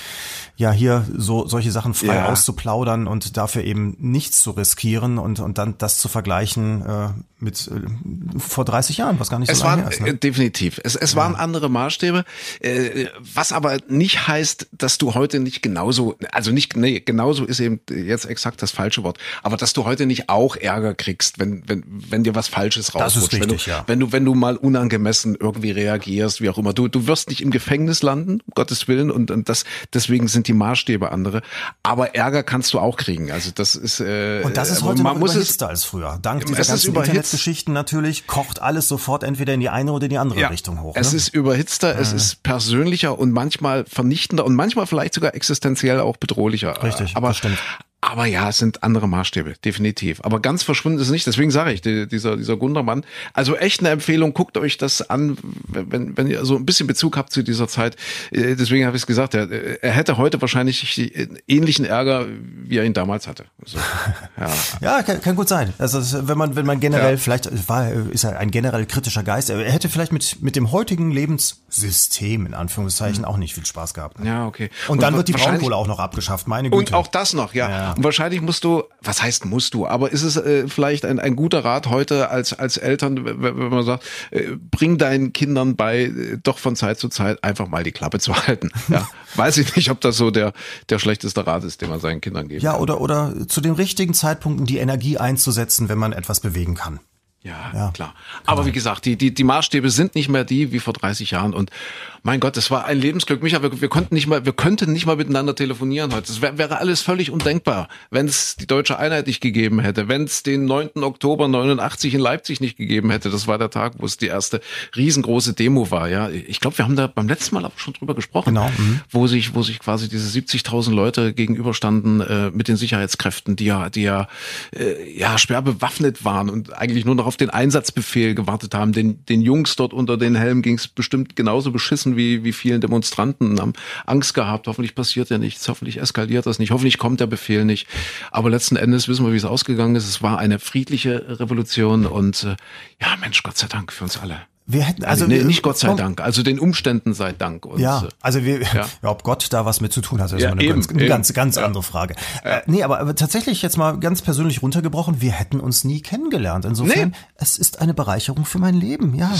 ja, hier so solche Sachen frei ja. auszuplaudern und dafür eben nichts zu riskieren und, und dann das zu vergleichen äh, mit äh, vor 30 Jahren, was gar nicht so es lange waren, her ist. Ne? Äh, definitiv. Es, es ja. waren andere Maßstäbe, äh, was aber nicht heißt, dass du heute nicht genauso, also nicht, nee, genauso ist eben jetzt exakt das falsche Wort, aber dass du heute nicht auch Ärger kriegst, wenn, wenn, wenn dir was Falsches rausrutscht. Richtig, wenn, du, ja. wenn du, wenn du mal unangemessen irgendwie reagierst, wie auch immer. Du, du wirst nicht im Gefängnis landen, um Gottes Willen, und, und das, deswegen sind die Maßstäbe andere. Aber Ärger kannst du auch kriegen. Also das ist, äh, und das ist heute man noch muss überhitzter als früher. Dank dieser ganzen Internetgeschichten natürlich kocht alles sofort entweder in die eine oder in die andere ja, Richtung hoch. Es ne? ist überhitzter, mhm. es ist persönlicher und manchmal vernichtender und manchmal vielleicht sogar existenziell auch bedrohlicher. Richtig, aber, das stimmt. Aber ja, es sind andere Maßstäbe, definitiv. Aber ganz verschwunden ist es nicht. Deswegen sage ich, die, dieser, dieser Gundermann. Also echt eine Empfehlung, guckt euch das an, wenn, wenn ihr so ein bisschen Bezug habt zu dieser Zeit. Äh, deswegen habe ich es gesagt, er, er hätte heute wahrscheinlich ähnlichen Ärger, wie er ihn damals hatte. Also, ja, ja kann, kann, gut sein. Also wenn man, wenn man generell, ja. vielleicht war, ist er ein generell kritischer Geist, er hätte vielleicht mit, mit dem heutigen Lebenssystem, in Anführungszeichen, mhm. auch nicht viel Spaß gehabt. Ja, okay. Und, und dann wird die Braunkohle auch noch abgeschafft, meine Güte. Und auch das noch, ja. ja. Und wahrscheinlich musst du, was heißt musst du, aber ist es äh, vielleicht ein, ein guter Rat heute als, als Eltern, wenn man sagt, äh, bring deinen Kindern bei, äh, doch von Zeit zu Zeit einfach mal die Klappe zu halten. Ja, weiß ich nicht, ob das so der, der schlechteste Rat ist, den man seinen Kindern geben Ja, kann. oder, oder zu den richtigen Zeitpunkten die Energie einzusetzen, wenn man etwas bewegen kann. Ja, ja, klar. Aber wie gesagt, die, die, die Maßstäbe sind nicht mehr die wie vor 30 Jahren. Und mein Gott, das war ein Lebensglück. Micha, wir, wir konnten nicht mal, wir könnten nicht mal miteinander telefonieren heute. Das wär, wäre alles völlig undenkbar, wenn es die deutsche Einheit nicht gegeben hätte, wenn es den 9. Oktober 89 in Leipzig nicht gegeben hätte. Das war der Tag, wo es die erste riesengroße Demo war. Ja, ich glaube, wir haben da beim letzten Mal auch schon drüber gesprochen, genau. Mhm. wo sich, wo sich quasi diese 70.000 Leute gegenüberstanden äh, mit den Sicherheitskräften, die ja, die ja, äh, ja schwer bewaffnet waren und eigentlich nur noch auf den Einsatzbefehl gewartet haben. Den, den Jungs dort unter den Helmen ging es bestimmt genauso beschissen wie, wie vielen Demonstranten, haben Angst gehabt. Hoffentlich passiert ja nichts, hoffentlich eskaliert das nicht, hoffentlich kommt der Befehl nicht. Aber letzten Endes wissen wir, wie es ausgegangen ist. Es war eine friedliche Revolution und äh, ja, Mensch, Gott sei Dank für uns alle. Wir hätten also, nee, nicht Gott sei Dank, also den Umständen sei Dank. Und, ja, also wir, ja. ja. ob Gott da was mit zu tun hat, ist ja, eine eben, ganz, eine ganz, ganz ja. andere Frage. Äh, nee, aber, aber tatsächlich jetzt mal ganz persönlich runtergebrochen, wir hätten uns nie kennengelernt. Insofern, nee. es ist eine Bereicherung für mein Leben, ja.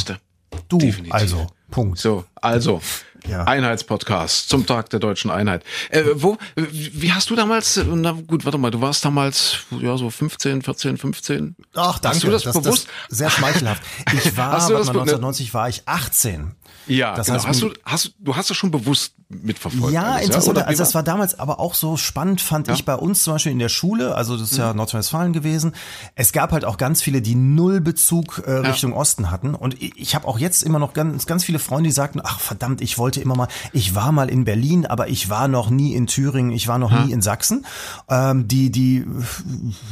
Du, Definitiv. also, Punkt. So, also, ja. Einheitspodcast zum Tag der deutschen Einheit. Äh, wo, wie hast du damals, na gut, warte mal, du warst damals, ja, so 15, 14, 15? Ach, danke. Hast du das, das bewusst? Das sehr schmeichelhaft. Ich war, hast du das 1990 war ich 18. Ja, das genau. heißt, hast du, hast, du hast das schon bewusst mitverfolgt. Ja, alles, interessant. Ja? Also das war damals aber auch so spannend, fand ja? ich bei uns zum Beispiel in der Schule. Also das ist ja mhm. Nordrhein-Westfalen gewesen. Es gab halt auch ganz viele, die null Bezug äh, Richtung ja. Osten hatten. Und ich, ich habe auch jetzt immer noch ganz, ganz viele Freunde, die sagten, ach verdammt, ich wollte immer mal, ich war mal in Berlin, aber ich war noch nie in Thüringen, ich war noch nie in Sachsen. Ähm, die, die,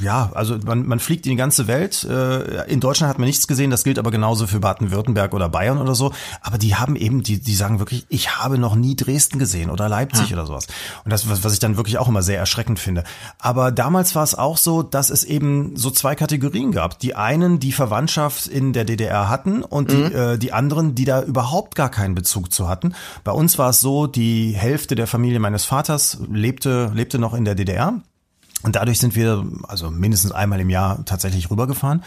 ja, also man, man fliegt in die ganze Welt. Äh, in Deutschland hat man nichts gesehen, das gilt aber genauso für Baden-Württemberg oder Bayern oder so. Aber die haben eben, die, die sagen wirklich, ich habe noch nie Dresden gesehen oder Leipzig ja. oder sowas. Und das, was, was ich dann wirklich auch immer sehr erschreckend finde. Aber damals war es auch so, dass es eben so zwei Kategorien gab. Die einen, die Verwandtschaft in der DDR hatten und mhm. die, äh, die anderen, die da überhaupt gar keinen Bezug zu hatten. Bei uns war es so, die Hälfte der Familie meines Vaters lebte, lebte noch in der DDR. Und dadurch sind wir also mindestens einmal im Jahr tatsächlich rübergefahren.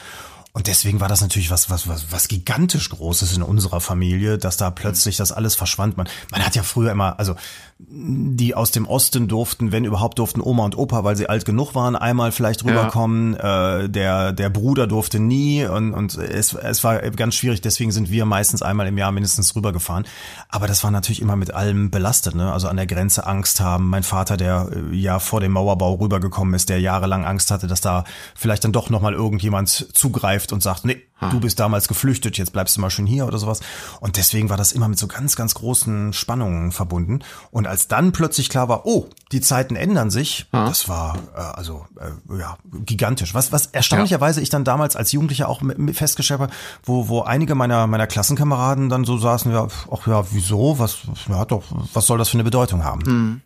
Und deswegen war das natürlich was, was, was, was gigantisch Großes in unserer Familie, dass da plötzlich das alles verschwand. Man, man hat ja früher immer, also die aus dem Osten durften, wenn überhaupt durften Oma und Opa, weil sie alt genug waren, einmal vielleicht rüberkommen. Ja. Äh, der, der Bruder durfte nie und, und es, es war ganz schwierig, deswegen sind wir meistens einmal im Jahr mindestens rübergefahren. Aber das war natürlich immer mit allem belastet, ne? Also an der Grenze Angst haben. Mein Vater, der äh, ja vor dem Mauerbau rübergekommen ist, der jahrelang Angst hatte, dass da vielleicht dann doch nochmal irgendjemand zugreift und sagt, nee, du bist damals geflüchtet, jetzt bleibst du mal schön hier oder sowas. Und deswegen war das immer mit so ganz, ganz großen Spannungen verbunden. Und als dann plötzlich klar war, oh, die Zeiten ändern sich, ha. das war äh, also äh, ja gigantisch. Was, was erstaunlicherweise ja. ich dann damals als Jugendlicher auch festgestellt habe, wo, wo einige meiner, meiner Klassenkameraden dann so saßen, ja, ach ja, wieso, was, ja doch, was soll das für eine Bedeutung haben? Hm.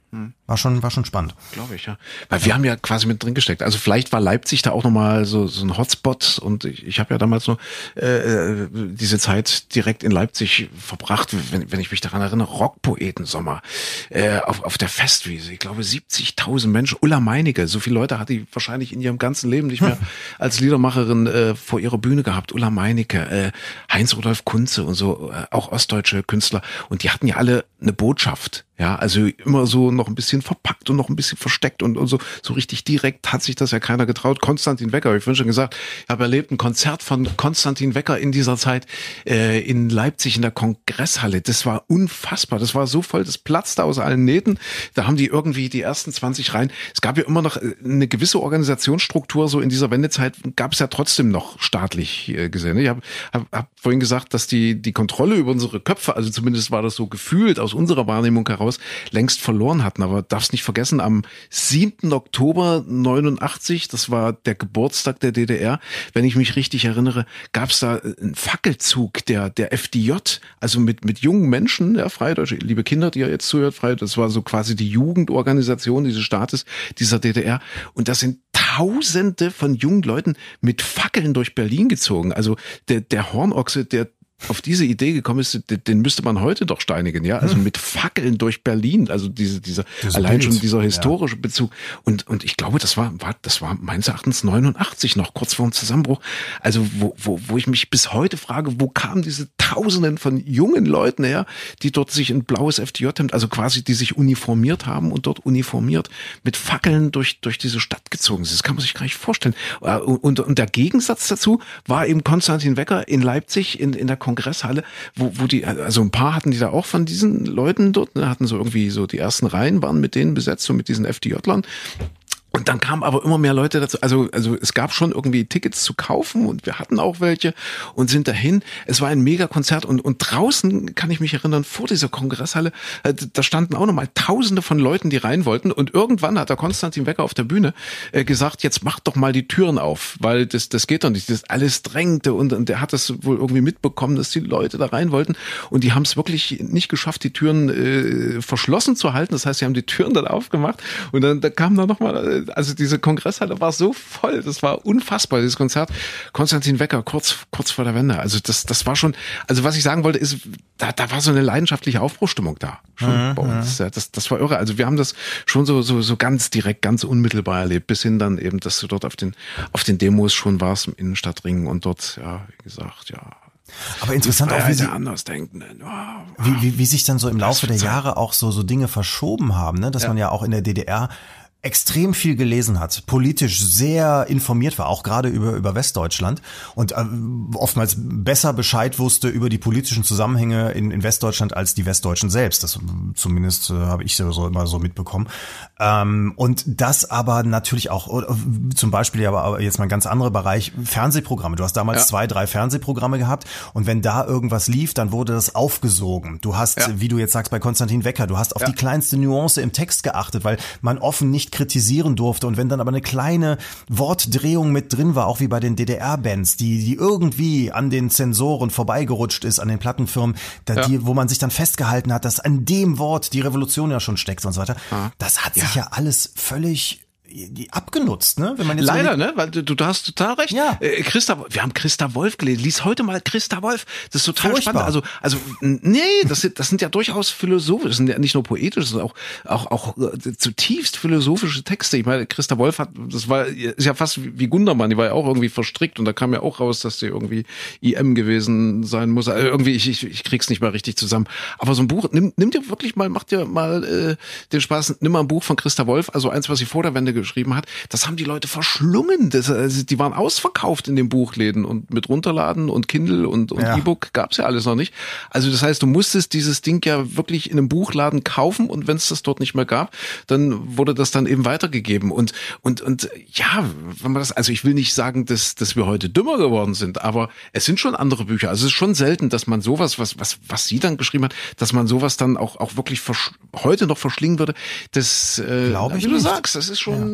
War schon, war schon spannend. Glaube ich, ja. Weil wir haben ja quasi mit drin gesteckt. Also vielleicht war Leipzig da auch nochmal so, so ein Hotspot und ich, ich habe ja damals nur äh, äh, diese Zeit direkt in Leipzig verbracht, wenn, wenn ich mich daran erinnere, Rockpoetensommer äh, auf, auf der Festwiese. Ich glaube 70.000 Menschen, Ulla Meinecke, so viele Leute hat die wahrscheinlich in ihrem ganzen Leben nicht mehr hm. als Liedermacherin äh, vor ihrer Bühne gehabt. Ulla Meinecke, äh, Heinz-Rudolf Kunze und so, äh, auch ostdeutsche Künstler. Und die hatten ja alle eine Botschaft ja, also immer so noch ein bisschen verpackt und noch ein bisschen versteckt und, und so, so richtig direkt hat sich das ja keiner getraut. Konstantin Wecker, ich wünsche schon gesagt, ich habe erlebt ein Konzert von Konstantin Wecker in dieser Zeit äh, in Leipzig in der Kongresshalle. Das war unfassbar. Das war so voll, das platzte aus allen Nähten. Da haben die irgendwie die ersten 20 rein. Es gab ja immer noch äh, eine gewisse Organisationsstruktur, so in dieser Wendezeit gab es ja trotzdem noch staatlich äh, gesehen. Ich habe hab, hab vorhin gesagt, dass die, die Kontrolle über unsere Köpfe, also zumindest war das so gefühlt aus unserer Wahrnehmung heraus, längst verloren hatten. Aber darfst nicht vergessen, am 7. Oktober 89, das war der Geburtstag der DDR, wenn ich mich richtig erinnere, gab es da einen Fackelzug der, der FDJ, also mit, mit jungen Menschen, ja, Freideutsche, liebe Kinder, die ja jetzt zuhört, Freie, das war so quasi die Jugendorganisation dieses Staates, dieser DDR. Und das sind Tausende von jungen Leuten mit Fackeln durch Berlin gezogen. Also der, der Hornochse, der auf diese Idee gekommen ist, den müsste man heute doch steinigen, ja, also hm. mit Fackeln durch Berlin, also diese, dieser, das allein schon dieser historische ja. Bezug. Und, und ich glaube, das war, war, das war meines Erachtens 89 noch, kurz vor dem Zusammenbruch. Also, wo, wo, wo ich mich bis heute frage, wo kamen diese Tausenden von jungen Leuten her, die dort sich ein blaues FDJ-Hemd, also quasi, die sich uniformiert haben und dort uniformiert mit Fackeln durch, durch diese Stadt gezogen sind. Das kann man sich gar nicht vorstellen. Äh, und, und der Gegensatz dazu war eben Konstantin Wecker in Leipzig in, in der Kongresshalle, wo, wo die, also ein paar hatten die da auch von diesen Leuten dort, ne, hatten so irgendwie so die ersten Reihen waren mit denen besetzt, so mit diesen FDJ-Lern. Und dann kamen aber immer mehr Leute dazu. Also, also es gab schon irgendwie Tickets zu kaufen und wir hatten auch welche und sind dahin. Es war ein Mega-Konzert und, und draußen kann ich mich erinnern, vor dieser Kongresshalle, äh, da standen auch nochmal Tausende von Leuten, die rein wollten. Und irgendwann hat der Konstantin Wecker auf der Bühne äh, gesagt, jetzt macht doch mal die Türen auf, weil das, das geht doch nicht. Das alles drängte und, und der hat das wohl irgendwie mitbekommen, dass die Leute da rein wollten. Und die haben es wirklich nicht geschafft, die Türen äh, verschlossen zu halten. Das heißt, sie haben die Türen dann aufgemacht und dann da kam da nochmal äh, also diese Kongresshalle war so voll, das war unfassbar, dieses Konzert. Konstantin Wecker, kurz, kurz vor der Wende. Also das, das war schon, also was ich sagen wollte, ist, da, da war so eine leidenschaftliche Aufbruchstimmung da. Schon mhm, bei uns. Ja, das, das war irre. Also wir haben das schon so, so, so ganz direkt, ganz unmittelbar erlebt, bis hin dann eben, dass du dort auf den, auf den Demos schon warst im Innenstadtring und dort, ja, wie gesagt, ja, aber interessant auch, wie, sie, anders denken. Wie, wie, wie sich dann so im Laufe der Jahre auch so, so Dinge verschoben haben, ne? dass ja. man ja auch in der DDR extrem viel gelesen hat, politisch sehr informiert war, auch gerade über, über Westdeutschland und äh, oftmals besser Bescheid wusste über die politischen Zusammenhänge in, in Westdeutschland als die Westdeutschen selbst. Das zumindest äh, habe ich so immer so mitbekommen. Ähm, und das aber natürlich auch, äh, zum Beispiel aber jetzt mal ein ganz anderer Bereich, Fernsehprogramme. Du hast damals ja. zwei, drei Fernsehprogramme gehabt und wenn da irgendwas lief, dann wurde das aufgesogen. Du hast, ja. wie du jetzt sagst bei Konstantin Wecker, du hast auf ja. die kleinste Nuance im Text geachtet, weil man offen nicht kritisieren durfte. Und wenn dann aber eine kleine Wortdrehung mit drin war, auch wie bei den DDR-Bands, die, die irgendwie an den Zensoren vorbeigerutscht ist, an den Plattenfirmen, da ja. die, wo man sich dann festgehalten hat, dass an dem Wort die Revolution ja schon steckt und so weiter. Ja. Das hat sich ja, alles völlig abgenutzt, ne? Wenn man jetzt Leider, ne? Weil du, du hast total recht. Ja. Äh, Christa, wir haben Christa Wolf gelesen. Lies heute mal Christa Wolf. Das ist total Furchtbar. spannend. Also, also nee, das sind, das sind ja durchaus philosophisch. Das sind ja nicht nur poetisch, das sind auch auch auch äh, zutiefst philosophische Texte. Ich meine, Christa Wolf hat, das war ist ja fast wie Gundermann. Die war ja auch irgendwie verstrickt und da kam ja auch raus, dass sie irgendwie IM gewesen sein muss. Also irgendwie ich, ich ich krieg's nicht mal richtig zusammen. Aber so ein Buch, nimm, nimm dir wirklich mal, mach dir mal äh, den Spaß, nimm mal ein Buch von Christa Wolf. Also eins, was sie vor der Wende geschrieben hat, das haben die Leute verschlungen. Das, also die waren ausverkauft in den Buchläden und mit Runterladen und Kindle und, und ja. E-Book gab's ja alles noch nicht. Also das heißt, du musstest dieses Ding ja wirklich in einem Buchladen kaufen und wenn es das dort nicht mehr gab, dann wurde das dann eben weitergegeben. Und, und, und ja, wenn man das, also ich will nicht sagen, dass, dass wir heute dümmer geworden sind, aber es sind schon andere Bücher. Also es ist schon selten, dass man sowas, was, was, was sie dann geschrieben hat, dass man sowas dann auch, auch wirklich heute noch verschlingen würde. Das, äh, Glaube ich wie du nicht. sagst, das ist schon, ja.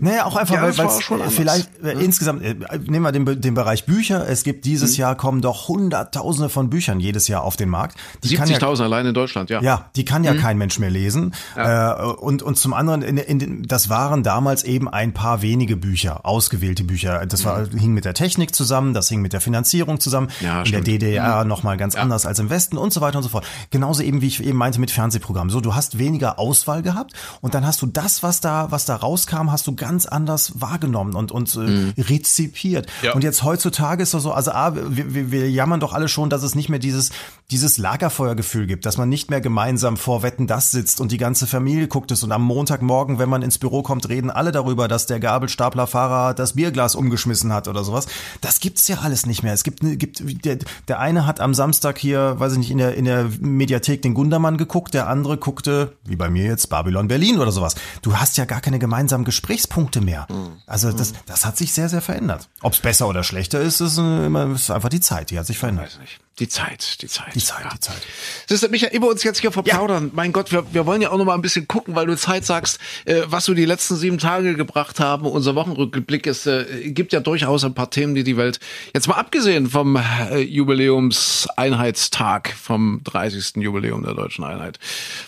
Naja, auch einfach, ja, weil es vielleicht äh, ja. insgesamt, äh, nehmen wir den, den Bereich Bücher. Es gibt dieses mhm. Jahr kommen doch hunderttausende von Büchern jedes Jahr auf den Markt. 70.000 ja, allein in Deutschland, ja. Ja, die kann ja mhm. kein Mensch mehr lesen. Ja. Äh, und, und zum anderen, in, in, das waren damals eben ein paar wenige Bücher, ausgewählte Bücher. Das war, mhm. hing mit der Technik zusammen, das hing mit der Finanzierung zusammen. Ja, in stimmt. der DDR mhm. nochmal ganz anders als im Westen und so weiter und so fort. Genauso eben, wie ich eben meinte, mit Fernsehprogrammen. So, du hast weniger Auswahl gehabt und dann hast du das, was da, was da rauskam, hast du ganz anders wahrgenommen und, und äh, mhm. rezipiert. Ja. Und jetzt heutzutage ist das so, also A, wir, wir, wir jammern doch alle schon, dass es nicht mehr dieses, dieses Lagerfeuergefühl gibt, dass man nicht mehr gemeinsam vor Wetten das sitzt und die ganze Familie guckt es und am Montagmorgen, wenn man ins Büro kommt, reden alle darüber, dass der Gabelstaplerfahrer das Bierglas umgeschmissen hat oder sowas. Das gibt's ja alles nicht mehr. Es gibt, gibt der, der eine hat am Samstag hier, weiß ich nicht, in der, in der Mediathek den Gundermann geguckt, der andere guckte, wie bei mir jetzt, Babylon Berlin oder sowas. Du hast ja gar keine gemeinsamen Gesprächspunkte mehr. Mhm. Also das, das hat sich sehr, sehr verändert. Ob es besser oder schlechter ist, ist, immer, ist einfach die Zeit, die hat sich verändert. Weiß nicht. Die Zeit, die Zeit. Die Zeit, ja. die Zeit. Das ist Michael, wir uns jetzt hier verplaudern. Ja. Mein Gott, wir, wir wollen ja auch noch mal ein bisschen gucken, weil du Zeit sagst, äh, was so die letzten sieben Tage gebracht haben. Unser Wochenrückblick ist, äh, gibt ja durchaus ein paar Themen, die die Welt, jetzt mal abgesehen vom äh, Jubiläumseinheitstag, vom 30. Jubiläum der deutschen Einheit.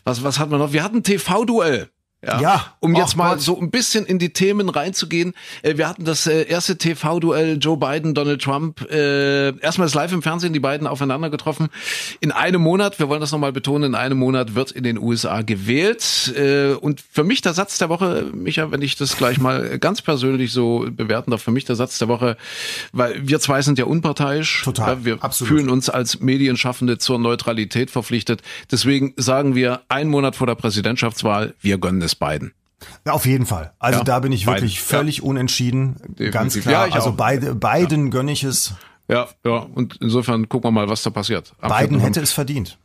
Was, was hatten wir noch? Wir hatten TV-Duell. Ja, Ja. um jetzt mal Gott. so ein bisschen in die Themen reinzugehen. Äh, Wir hatten das äh, erste TV-Duell Joe Biden, Donald Trump. Äh, erstmals live im Fernsehen, die beiden aufeinander getroffen. In einem Monat, wir wollen das nochmal betonen, in einem Monat wird in den USA gewählt. Äh, Und für mich der Satz der Woche, Micha, wenn ich das gleich mal ganz persönlich so bewerten darf, für mich der Satz der Woche, weil wir zwei sind ja unparteiisch. Total, Wir absolut. fühlen uns als Medienschaffende zur Neutralität verpflichtet. Deswegen sagen wir, ein Monat vor der Präsidentschaftswahl, wir gönnen es beiden. Ja, auf jeden Fall. Also Ja, da bin ich wirklich beiden. völlig unentschieden. Ganz Definitiv. klar. Ja, ich also beide, beiden gönne ich es. Ja, ja, und insofern gucken wir mal, was da passiert. Am Beiden 4. hätte es verdient.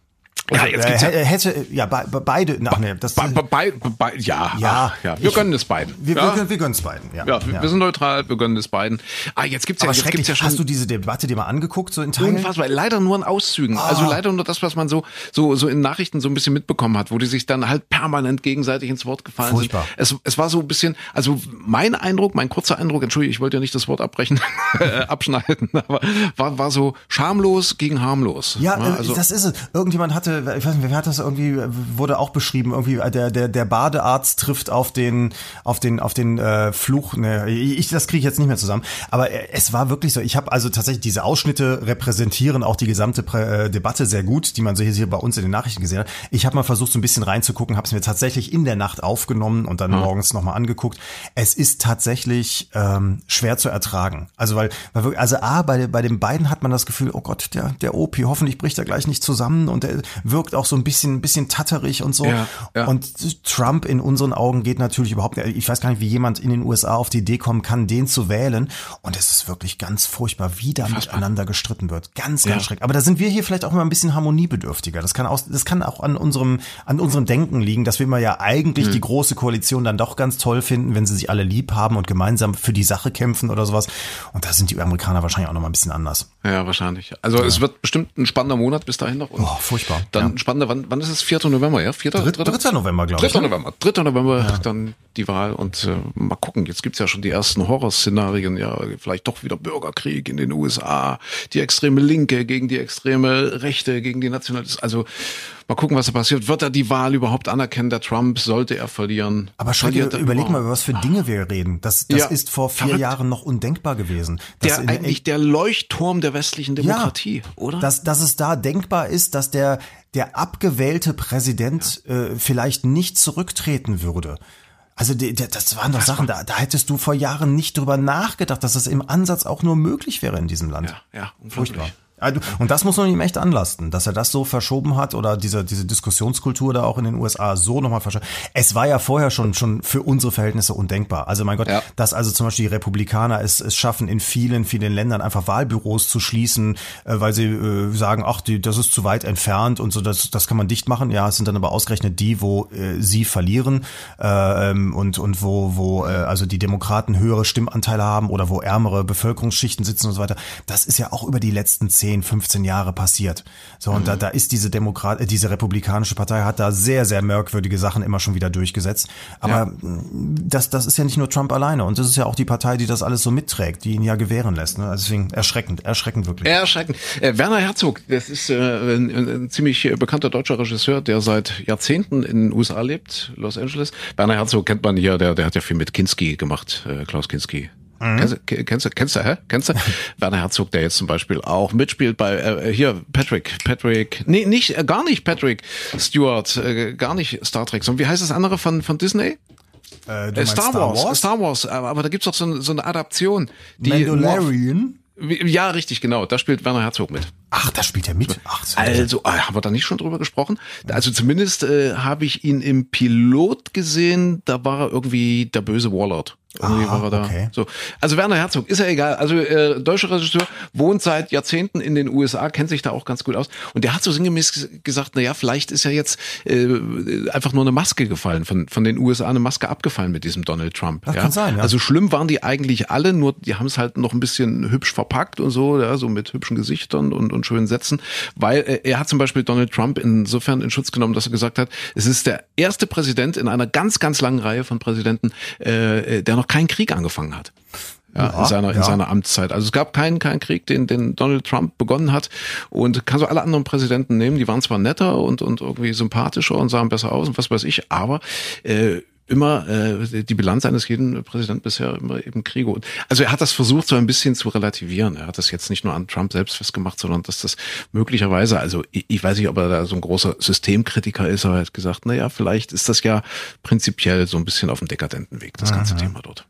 Ja, jetzt gibt's ja- äh, hätte, ja, be, be, beide, ach nee, das, Be, be, be, ja, Ja, ach, ja, wir ich- gönnen es beiden. wir, ja, wir, wir gönnen es beiden, ja. ja, wir- wir sind neutral, wir gönnen es beiden. Ah, jetzt gibt's ja, Aber jetzt gibt's ja schon hast du diese Debatte dir mal angeguckt, so in Teilen? Unfassbar, leider nur in Auszügen. Also Ah. leider nur das, was man so, so, so in Nachrichten so ein bisschen mitbekommen hat, wo die sich dann halt permanent gegenseitig ins Wort gefallen Furchtbar. sind. Es, es war so ein bisschen, also mein Eindruck, mein kurzer Eindruck, entschuldige, ich wollte ja nicht das Wort abbrechen, abschneiden, aber war, war so schamlos gegen harmlos. Ja, äh, also, das ist es. Irgendjemand hatte, ich weiß nicht, wer hat das irgendwie, wurde auch beschrieben, irgendwie der der der Badearzt trifft auf den auf den auf den äh, Fluch. Ne, ich das kriege ich jetzt nicht mehr zusammen. Aber äh, es war wirklich so. Ich habe also tatsächlich diese Ausschnitte repräsentieren auch die gesamte Prä äh, Debatte sehr gut, die man so hier, hier bei uns in den Nachrichten gesehen hat. Ich habe mal versucht, so ein bisschen reinzugucken, habe es mir tatsächlich in der Nacht aufgenommen und dann morgens nochmal angeguckt. Es ist tatsächlich ähm, schwer zu ertragen. Also weil, weil wirklich, also A, bei, bei den beiden hat man das Gefühl, oh Gott, der, der Opi, hoffentlich bricht er gleich nicht zusammen und der wirkt auch so ein bisschen, ein bisschen tatterig und so. Ja, ja. Und Trump in unseren Augen geht natürlich überhaupt nicht. Ich weiß gar nicht, wie jemand in den USA auf die Idee kommen kann, den zu wählen. Und es ist wirklich ganz furchtbar, wie da miteinander gestritten wird. Ganz, ganz Ja. schrecklich. Aber da sind wir hier vielleicht auch immer ein bisschen harmoniebedürftiger. Das kann auch, das kann auch an unserem, an unserem Denken liegen, dass wir immer ja eigentlich die große Koalition dann doch ganz toll finden, wenn sie sich alle lieb haben und gemeinsam für die Sache kämpfen oder sowas. Und da sind die Amerikaner wahrscheinlich auch noch mal ein bisschen anders. Ja, wahrscheinlich. Also es wird bestimmt ein spannender Monat bis dahin noch. Und Oh, furchtbar. Dann Ja. ein spannender, wann, wann ist es? 4. November, ja? 4. Dritt- 3. November, glaube ich. 3. ne? November. 3. November dann die Wahl und äh, mal gucken. Jetzt gibt's ja schon die ersten Horrorszenarien, ja, vielleicht doch wieder Bürgerkrieg in den USA, die extreme Linke gegen die extreme Rechte, gegen die Nationalisten. Also mal gucken, was da passiert. Wird er die Wahl überhaupt anerkennen, der Trump? Sollte er verlieren? Aber schau dir, er überleg mal, über was für Dinge wir reden. Das, das Ja, ist vor vier verrückt. Jahren noch undenkbar gewesen. Das Der eigentlich der Leuchtturm der westlichen Demokratie, oder? Dass, dass es da denkbar ist, dass der, der abgewählte Präsident äh, vielleicht nicht zurücktreten würde. Also die, die, das waren doch Sachen, da, da hättest du vor Jahren nicht drüber nachgedacht, dass das im Ansatz auch nur möglich wäre in diesem Land. ja, ja, unglaublich. Furchtbar. Also, Und das muss man ihm echt anlasten, dass er das so verschoben hat oder diese, diese Diskussionskultur da auch in den USA so nochmal verschoben. Es war ja vorher schon, schon für unsere Verhältnisse undenkbar. Also mein Gott, Ja. dass also zum Beispiel die Republikaner es, es schaffen, in vielen, vielen Ländern einfach Wahlbüros zu schließen, äh, weil sie äh, sagen, ach, die, das ist zu weit entfernt und so, das, das kann man dicht machen. Ja, es sind dann aber ausgerechnet die, wo äh, sie verlieren äh, ähm, und, und wo, wo äh, also die Demokraten höhere Stimmanteile haben oder wo ärmere Bevölkerungsschichten sitzen und so weiter. Das ist ja auch über die letzten 10, 15 Jahre passiert. So, und da, da ist diese Demokrat, äh, diese republikanische Partei hat da sehr, sehr merkwürdige Sachen immer schon wieder durchgesetzt. Aber Ja. das, das ist ja nicht nur Trump alleine. Und das ist ja auch die Partei, die das alles so mitträgt, die ihn ja gewähren lässt. Ne? Also deswegen erschreckend, erschreckend wirklich. Erschreckend. Äh, Werner Herzog, das ist äh, ein, ein, ziemlich bekannter deutscher Regisseur, der seit Jahrzehnten in den USA lebt, Los Angeles. Werner Herzog kennt man hier, der, der hat ja viel mit Kinski gemacht, äh, Klaus Kinski. Kennst, du, ke- kennst du, kennst du, hä? Kennst du? Werner Herzog, der jetzt zum Beispiel auch mitspielt bei, äh, hier, Patrick, Patrick, nee, nicht, äh, gar nicht Patrick Stewart, äh, gar nicht Star Trek, sondern wie heißt das andere von, von Disney? Äh, Äh, meinst Star, Wars, Star Wars, aber, da gibt's doch so, eine- so eine Adaption. Die Mandalorian? Ja, richtig, genau. Da spielt Werner Herzog mit. Ach, da spielt er mit. Ach, Also, ah, haben wir da nicht schon drüber gesprochen? Also zumindest äh, habe ich ihn im Pilot gesehen, da war er irgendwie der böse Warlord. Ah, er da. okay. So. Also Werner Herzog, ist ja egal. Also äh, deutscher Regisseur, wohnt seit Jahrzehnten in den USA, kennt sich da auch ganz gut aus. Und der hat so sinngemäß ges- gesagt, na ja, vielleicht ist ja jetzt äh, einfach nur eine Maske gefallen, von, von den USA eine Maske abgefallen mit diesem Donald Trump. Das ja? kann sein, ja. Also schlimm waren die eigentlich alle, nur die haben es halt noch ein bisschen hübsch verpackt und so, ja, so mit hübschen Gesichtern und, und schönen Sätzen, weil äh, er hat zum Beispiel Donald Trump insofern in Schutz genommen, dass er gesagt hat, es ist der erste Präsident in einer ganz, ganz langen Reihe von Präsidenten, äh, der noch keinen Krieg angefangen hat. Ja, Ja, in seiner, in ja. seiner Amtszeit. Also es gab keinen, keinen Krieg, den, den Donald Trump begonnen hat. Und kann so alle anderen Präsidenten nehmen, die waren zwar netter und, und irgendwie sympathischer und sahen besser aus und was weiß ich, aber äh, immer äh, die Bilanz eines jeden Präsidenten bisher immer eben Kriege. Und, also er hat das versucht so ein bisschen zu relativieren. Er hat das jetzt nicht nur an Trump selbst festgemacht, sondern dass das möglicherweise, also ich, ich weiß nicht, ob er da so ein großer Systemkritiker ist, aber er hat gesagt, na ja, vielleicht ist das ja prinzipiell so ein bisschen auf dem dekadenten Weg, das ganze Thema dort.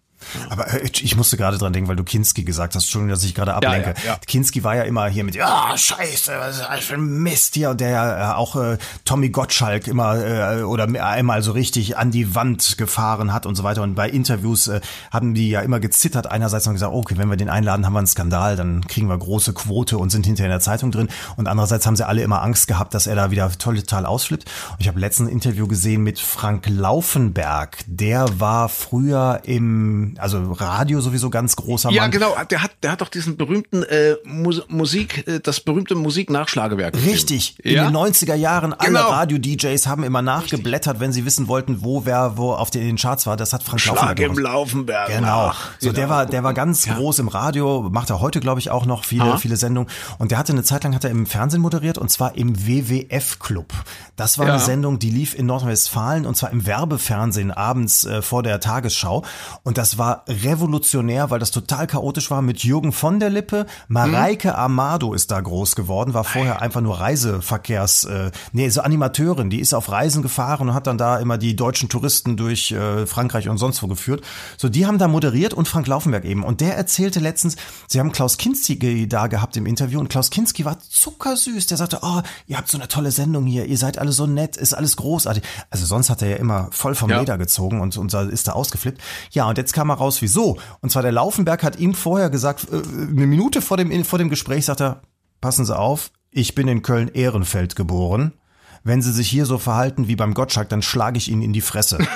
Aber äh, ich musste gerade dran denken, weil du Kinski gesagt hast, Entschuldigung, dass ich gerade ablenke. Ja, ja, ja. Kinski war ja immer hier mit, ja, scheiße, was ist das für ein Mist hier. Und der ja äh, auch äh, Tommy Gottschalk immer äh, oder einmal so richtig an die Wand gefahren hat und so weiter. Und bei Interviews äh, haben die ja immer gezittert. Einerseits haben gesagt, okay, wenn wir den einladen, haben wir einen Skandal, dann kriegen wir große Quote und sind hinterher in der Zeitung drin. Und andererseits haben sie alle immer Angst gehabt, dass er da wieder total ausflippt. Und ich habe letztens ein Interview gesehen mit Frank Laufenberg. Der war früher im also Radio sowieso ganz großer Mann. Ja, genau. Der hat, der hat doch diesen berühmten äh, Musik, äh, das berühmte Musiknachschlagewerk. Richtig. In den 90er Jahren alle genau. Radio-DJs haben immer nachgeblättert, Richtig. wenn sie wissen wollten, wo wer wo auf den, den Charts war. Das hat Frank Schlag Laufenberg im Laufenberg. Genau. Ach, so genau. der war, der war ganz ja. groß im Radio. Macht er heute, glaube ich, auch noch viele, Aha. viele Sendungen. Und der hatte eine Zeit lang hat er im Fernsehen moderiert und zwar im WWF Club. Das war ja. eine Sendung, die lief in Nordrhein-Westfalen und zwar im Werbefernsehen abends äh, vor der Tagesschau. Und das war revolutionär, weil das total chaotisch war mit Jürgen von der Lippe. Mareike hm. Amado ist da groß geworden, war vorher einfach nur Reiseverkehrs, äh, nee, so Animateurin, die ist auf Reisen gefahren und hat dann da immer die deutschen Touristen durch äh, Frankreich und sonst wo geführt. So, die haben da moderiert und Frank Laufenberg eben. Und der erzählte letztens, sie haben Klaus Kinski da gehabt im Interview und Klaus Kinski war zuckersüß. Der sagte, oh, ihr habt so eine tolle Sendung hier, ihr seid alle so nett, ist alles großartig. Also sonst hat er ja immer voll vom ja. Leder gezogen und, und ist da ausgeflippt. Ja, und jetzt kam er raus, wieso? Und zwar der Laufenberg hat ihm vorher gesagt, äh, eine Minute vor dem, vor dem Gespräch sagt er, passen Sie auf, ich bin in Köln-Ehrenfeld geboren. Wenn Sie sich hier so verhalten wie beim Gottschalk, dann schlage ich Ihnen in die Fresse.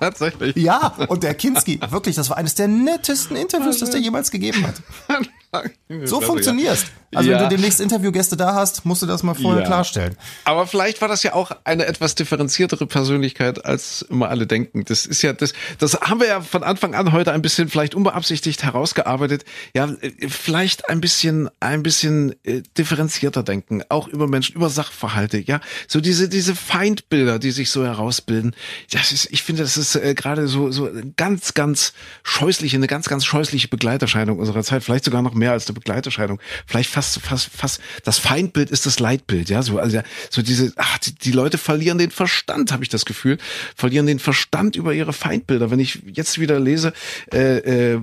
Tatsächlich. Ja, und der Kinski, wirklich, das war eines der nettesten Interviews, das der jemals gegeben hat. So funktionierst. Also ja. wenn du demnächst Interviewgäste da hast, musst du das mal vorher ja. klarstellen. Aber vielleicht war das ja auch eine etwas differenziertere Persönlichkeit, als immer alle denken. Das ist ja, das, das haben wir ja von Anfang an heute ein bisschen vielleicht unbeabsichtigt herausgearbeitet. Ja, vielleicht ein bisschen, ein bisschen äh, differenzierter denken, auch über Menschen, über Sachverhalte. Ja, so diese, diese Feindbilder, die sich so herausbilden. Das ist, ich finde, das ist äh, gerade so, so ganz, ganz scheußliche, eine ganz, ganz scheußliche Begleiterscheinung unserer Zeit. Vielleicht sogar noch mehr als eine Begleiterscheinung. Vielleicht fast fast, fast, das Feindbild ist das Leitbild, ja, so, also, so diese, ach, die, die Leute verlieren den Verstand, habe ich das Gefühl, verlieren den Verstand über ihre Feindbilder. Wenn ich jetzt wieder lese, äh, äh,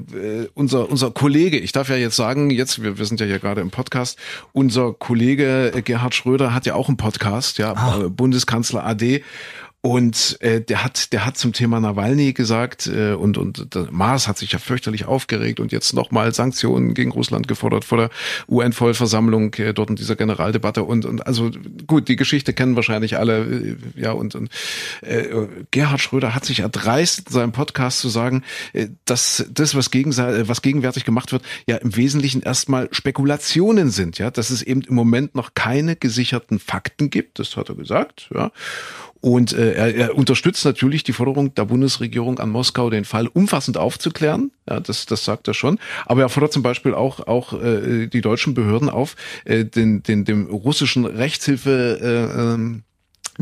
unser, unser Kollege, ich darf ja jetzt sagen, jetzt, wir, wir sind ja hier gerade im Podcast, unser Kollege Gerhard Schröder hat ja auch einen Podcast, ja, ah. Bundeskanzler AD. Und äh, der hat, der hat zum Thema Nawalny gesagt äh, und und der Maas hat sich ja fürchterlich aufgeregt und jetzt nochmal Sanktionen gegen Russland gefordert vor der UN-Vollversammlung äh, dort in dieser Generaldebatte. Und und also gut, die Geschichte kennen wahrscheinlich alle, äh, ja und, und äh, Gerhard Schröder hat sich erdreist in seinem Podcast zu sagen, äh, dass das was gegen was gegenwärtig gemacht wird, ja im Wesentlichen erstmal Spekulationen sind, ja, dass es eben im Moment noch keine gesicherten Fakten gibt, das hat er gesagt, ja und äh, er, er unterstützt natürlich die Forderung der Bundesregierung an Moskau, den Fall umfassend aufzuklären. Ja, das, das sagt er schon. Aber er fordert zum Beispiel auch, auch äh, die deutschen Behörden auf, äh, den, den, dem russischen Rechtshilfe äh, ähm,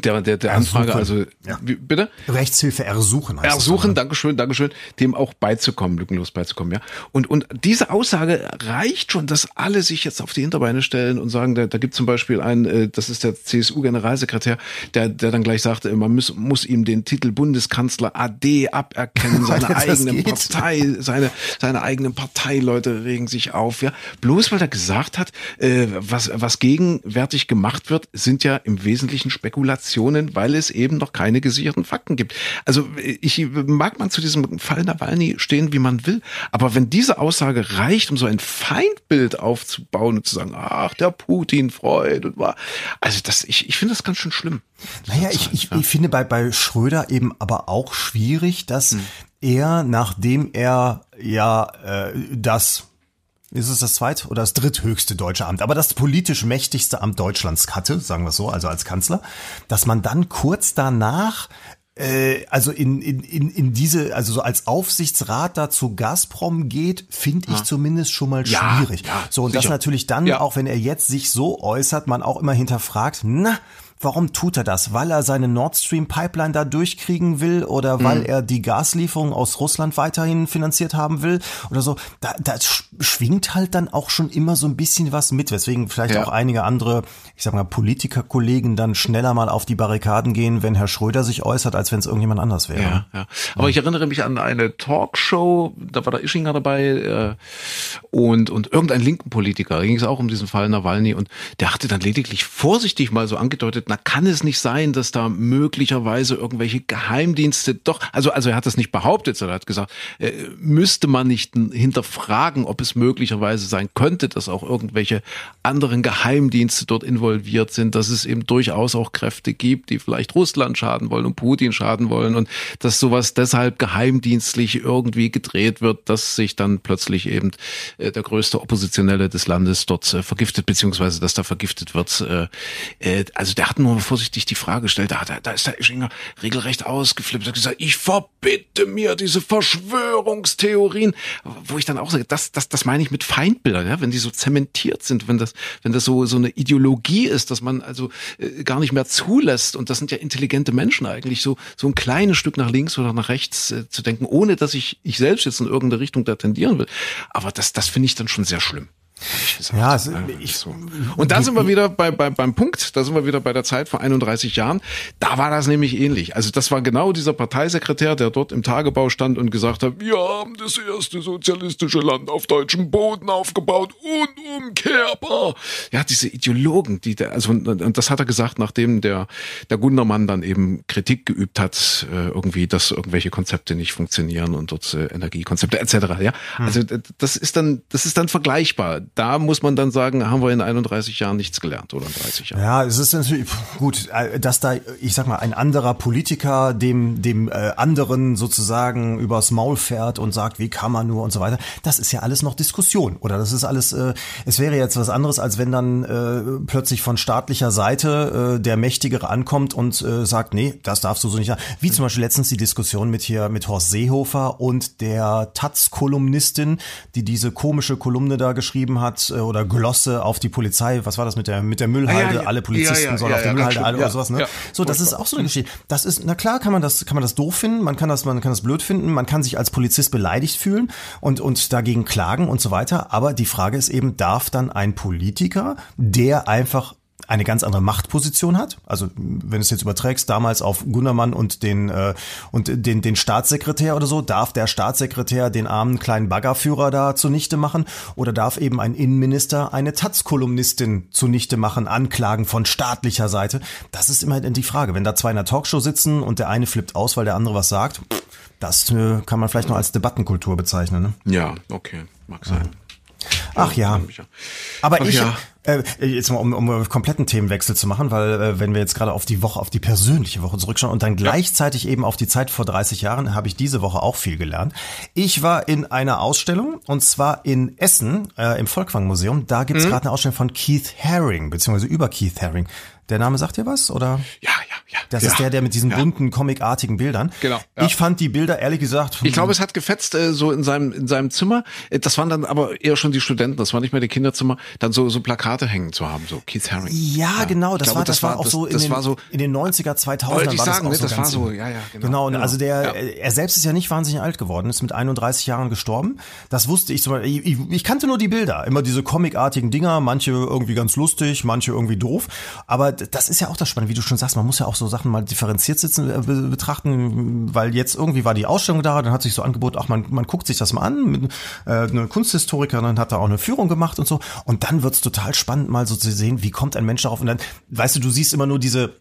der, der, der Anfrage, also ja. wie, bitte? Rechtshilfe ersuchen. Heißt ersuchen, Dankeschön, Dankeschön, dem auch beizukommen, lückenlos beizukommen, ja. Und, und diese Aussage reicht schon, dass alle sich jetzt auf die Hinterbeine stellen und sagen, da, da gibt zum Beispiel einen, äh, das ist der CSU-Generalsekretär, der, der dann gleich sagte, man muss, muss ihm den Titel Bundeskanzler AD aberkennen, seine eigene Partei, seine, seine eigenen Parteileute regen sich auf, ja. Bloß weil er gesagt hat, äh, was, was gegenwärtig gemacht wird, sind ja im Wesentlichen Spekulationen Spekulationen, weil es eben noch keine gesicherten Fakten gibt. Also ich mag man zu diesem Fall Nawalny stehen, wie man will, aber wenn diese Aussage reicht, um so ein Feindbild aufzubauen und zu sagen, ach, der Putin freut und war, also das, ich, ich finde das ganz schön schlimm. Naja, ich, ich, ich finde bei, bei Schröder eben aber auch schwierig, dass hm. er, nachdem er ja äh, das ist es das zweit- oder das dritthöchste deutsche Amt, aber das politisch mächtigste Amt Deutschlands hatte, sagen wir es so, also als Kanzler, dass man dann kurz danach äh, also in, in, in, in diese, also so als Aufsichtsrat da zu Gazprom geht, finde ich ja. zumindest schon mal schwierig. Ja, so, und sicher. das natürlich dann, ja. auch wenn er jetzt sich so äußert, man auch immer hinterfragt, na, Warum tut er das? Weil er seine Nord Stream Pipeline da durchkriegen will oder weil mhm. er die Gaslieferung aus Russland weiterhin finanziert haben will oder so? Da, da schwingt halt dann auch schon immer so ein bisschen was mit, weswegen vielleicht ja. auch einige andere, ich sag mal, Politikerkollegen dann schneller mal auf die Barrikaden gehen, wenn Herr Schröder sich äußert, als wenn es irgendjemand anders wäre. Ja, ja. Aber ja. ich erinnere mich an eine Talkshow, da war der Ischinger dabei äh, und, und irgendein linken Politiker, da ging es auch um diesen Fall Nawalny und der hatte dann lediglich vorsichtig mal so angedeutet, na kann es nicht sein, dass da möglicherweise irgendwelche Geheimdienste doch, also, also er hat das nicht behauptet, sondern er hat gesagt, äh, müsste man nicht hinterfragen, ob es möglicherweise sein könnte, dass auch irgendwelche anderen Geheimdienste dort involviert sind, dass es eben durchaus auch Kräfte gibt, die vielleicht Russland schaden wollen und Putin schaden wollen und dass sowas deshalb geheimdienstlich irgendwie gedreht wird, dass sich dann plötzlich eben äh, der größte Oppositionelle des Landes dort äh, vergiftet, beziehungsweise dass da vergiftet wird. Äh, äh, also der hat nur vorsichtig die Frage gestellt, da, da, da ist der Ischinger regelrecht ausgeflippt, hat gesagt, ich verbitte mir diese Verschwörungstheorien, wo ich dann auch sage, das, das, das meine ich mit Feindbildern, ja, wenn die so zementiert sind, wenn das, wenn das so, so eine Ideologie ist, dass man also äh, gar nicht mehr zulässt und das sind ja intelligente Menschen eigentlich, so, so ein kleines Stück nach links oder nach rechts äh, zu denken, ohne dass ich, ich selbst jetzt in irgendeine Richtung da tendieren will. Aber das, das finde ich dann schon sehr schlimm. Ja, also ich, so. Und da sind wir wieder bei, bei, beim Punkt, da sind wir wieder bei der Zeit vor 31 Jahren. Da war das nämlich ähnlich. Also das war genau dieser Parteisekretär, der dort im Tagebau stand und gesagt hat, wir haben das erste sozialistische Land auf deutschem Boden aufgebaut, unumkehrbar. Ja, diese Ideologen, die, der, also und das hat er gesagt, nachdem der, der Gundermann dann eben Kritik geübt hat, äh, irgendwie, dass irgendwelche Konzepte nicht funktionieren und dort äh, Energiekonzepte etc. Ja, hm. also das ist dann, das ist dann vergleichbar da muss man dann sagen, haben wir in 31 Jahren nichts gelernt oder in 30 Jahren. Ja, es ist natürlich gut, äh, dass da, ich sag mal, ein anderer Politiker dem, dem äh, anderen sozusagen übers Maul fährt und sagt, wie kann man nur und so weiter. Das ist ja alles noch Diskussion. Oder das ist alles, äh, es wäre jetzt was anderes, als wenn dann äh, plötzlich von staatlicher Seite äh, der Mächtigere ankommt und äh, sagt, nee, das darfst du so nicht. Wie zum Beispiel letztens die Diskussion mit hier, mit Horst Seehofer und der Taz-Kolumnistin, die diese komische Kolumne da geschrieben geschrieben hat äh, oder Glosse auf die Polizei, was war das mit der mit der Müllhalde, ja, ja, alle Polizisten ja, sollen auf der Müllhalde alle oder sowas, ne? so, das ist auch so eine Geschichte. Das ist na klar, kann man das kann man das doof finden, man kann das man kann das blöd finden, man kann sich als Polizist beleidigt fühlen und und dagegen klagen und so weiter, aber die Frage ist eben, darf dann ein Politiker, der einfach eine ganz andere Machtposition hat. Also wenn du es jetzt überträgst, damals auf Gundermann und den äh, und den den Staatssekretär oder so, darf der Staatssekretär den armen kleinen Baggerführer da zunichte machen oder darf eben ein Innenminister eine Taz-Kolumnistin zunichte machen, anklagen von staatlicher Seite? Das ist immer die Frage. Wenn da zwei in der Talkshow sitzen und der eine flippt aus, weil der andere was sagt, das äh, kann man vielleicht noch als Debattenkultur bezeichnen. Ne? Ja, okay, mag sein. Ja. Ach ja. Aber Ach ich, ja. Äh, jetzt mal um, um einen kompletten Themenwechsel zu machen, weil äh, wenn wir jetzt gerade auf die Woche, auf die persönliche Woche zurückschauen und dann gleichzeitig ja. eben auf die Zeit vor 30 Jahren, habe ich diese Woche auch viel gelernt. Ich war in einer Ausstellung und zwar in Essen äh, im Volkwang Museum. Da gibt's mhm. gerade eine Ausstellung von Keith Haring, beziehungsweise über Keith Haring. Der Name sagt dir was, oder? Ja, ja, ja. Das ja, ist der, der mit diesen ja. bunten, comicartigen Bildern. Genau. Ja. Ich fand die Bilder, ehrlich gesagt. Ich glaube, es hat gefetzt, äh, so in seinem, in seinem Zimmer. Äh, das waren dann aber eher schon die Studenten, das war nicht mehr die Kinderzimmer, dann so, so Plakate hängen zu haben, so Keith Haring. Ja, genau, das, glaube, war, das, das war auch das, so, in den, war so in den 90er, 2000er war das sagen, auch ne, so das war so, ja, ja, genau. Genau, und genau. also der, er selbst ist ja nicht wahnsinnig alt geworden, ist mit 31 Jahren gestorben. Das wusste ich zum Beispiel, ich, ich kannte nur die Bilder, immer diese comicartigen Dinger, manche irgendwie ganz lustig, manche irgendwie doof. Aber das ist ja auch das Spannende, wie du schon sagst, man muss ja auch so Sachen mal differenziert sitzen, äh, betrachten, weil jetzt irgendwie war die Ausstellung da, dann hat sich so angeboten, ach, man, man guckt sich das mal an, mit, äh, eine Kunsthistorikerin hat da auch eine Führung gemacht und so. Und dann wird's total spannend, mal so zu sehen, wie kommt ein Mensch darauf. Und dann, weißt du, du siehst immer nur diese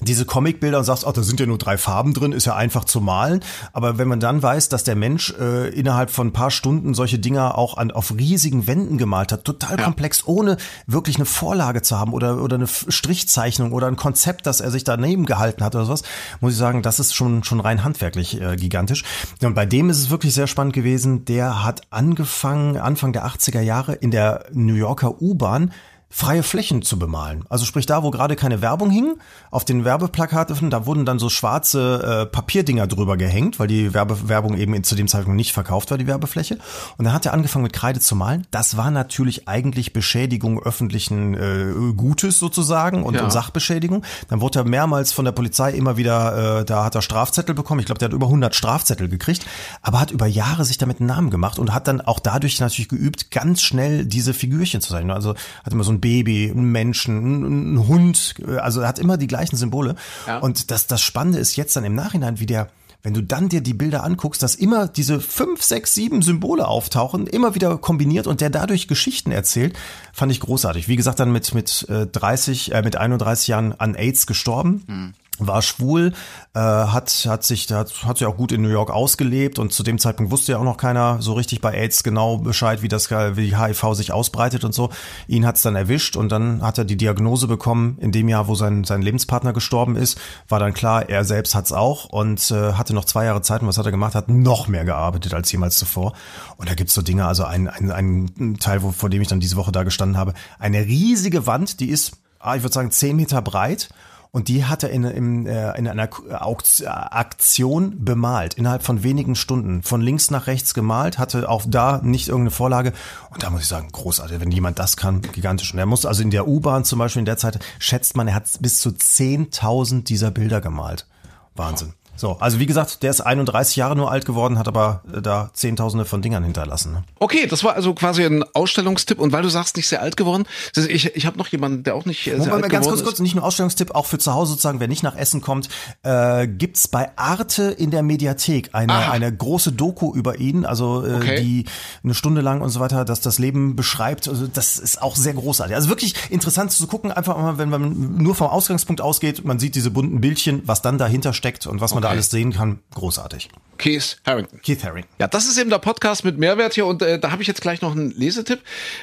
diese Comicbilder und sagst, ach, da sind ja nur drei Farben drin, ist ja einfach zu malen. Aber wenn man dann weiß, dass der Mensch äh, innerhalb von ein paar Stunden solche Dinger auch an, auf riesigen Wänden gemalt hat, total ja. komplex, ohne wirklich eine Vorlage zu haben oder, oder eine Strichzeichnung oder ein Konzept, das er sich daneben gehalten hat oder sowas, muss ich sagen, das ist schon, schon rein handwerklich äh, gigantisch. Und bei dem ist es wirklich sehr spannend gewesen. Der hat angefangen, Anfang der 80er Jahre in der New Yorker U-Bahn freie Flächen zu bemalen. Also sprich da, wo gerade keine Werbung hing, auf den Werbeplakaten, da wurden dann so schwarze äh, Papierdinger drüber gehängt, weil die Werbe Werbung eben zu dem Zeitpunkt nicht verkauft war, die Werbefläche. Und dann hat er angefangen mit Kreide zu malen. Das war natürlich eigentlich Beschädigung öffentlichen äh, Gutes sozusagen und, Ja. und Sachbeschädigung. Dann wurde er mehrmals von der Polizei immer wieder, äh, da hat er Strafzettel bekommen. Ich glaube, der hat über 100 Strafzettel gekriegt, aber hat über Jahre sich damit einen Namen gemacht und hat dann auch dadurch natürlich geübt, ganz schnell diese Figürchen zu zeichnen. Also hat immer so ein Baby, einen Menschen, einen, einen Hund, äh, also hat immer die gleichen Symbole. Ja. Und das, das Spannende ist jetzt dann im Nachhinein, wie der wenn du dann dir die Bilder anguckst, dass immer diese fünf, sechs, sieben Symbole auftauchen, immer wieder kombiniert und der dadurch Geschichten erzählt, fand ich großartig. Wie gesagt, dann mit, mit äh, 30, äh, mit 31 Jahren an AIDS gestorben. War schwul, äh, hat, hat sich, hat, hat sich auch gut in New York ausgelebt und zu dem Zeitpunkt wusste ja auch noch keiner so richtig bei AIDS genau Bescheid, wie das, wie HIV sich ausbreitet und so. Ihn hat's dann erwischt und dann hat er die Diagnose bekommen in dem Jahr, wo sein, sein Lebenspartner gestorben ist. War dann klar, er selbst hat's auch und äh, hatte noch zwei Jahre Zeit und was hat er gemacht? Hat noch mehr gearbeitet als jemals zuvor. Und da gibt's so Dinge, also ein, ein, ein Teil, wo, vor dem ich dann diese Woche da gestanden habe, eine riesige Wand, die ist, ah, ich würde sagen, zehn Meter breit und die hat er in, in, äh, in einer Auk- Aktion bemalt, innerhalb von wenigen Stunden. Von links nach rechts gemalt, hatte auch da nicht irgendeine Vorlage. Und da muss ich sagen, großartig, wenn jemand das kann, gigantisch. Und er muss also in der U-Bahn zum Beispiel in der Zeit, schätzt man, er hat bis zu 10.000 dieser Bilder gemalt. Wahnsinn. So, also wie gesagt, der ist 31 Jahre nur alt geworden, hat aber äh, da Zehntausende von Dingern hinterlassen. Ne? Okay, das war also quasi ein Ausstellungstipp. Und weil du sagst, nicht sehr alt geworden, ist- ich, ich habe noch jemanden, der auch nicht äh, sehr Moment, alt mal ganz geworden kurz, kurz, nicht nur Ausstellungstipp, auch für zu Hause sozusagen, wer nicht nach Essen kommt, äh, gibt's bei Arte in der Mediathek eine, Aha. eine große Doku über ihn, also äh, Okay. die eine Stunde lang und so weiter, dass das Leben beschreibt. Also das ist auch sehr großartig. Also wirklich interessant zu gucken, einfach mal, wenn man nur vom Ausgangspunkt ausgeht, man sieht diese bunten Bildchen, was dann dahinter steckt und was man da alles sehen kann. Großartig. Keith Harrington. Keith Haring. Ja, das ist eben der Podcast mit Mehrwert hier und äh, da habe ich jetzt gleich noch einen Lesetipp,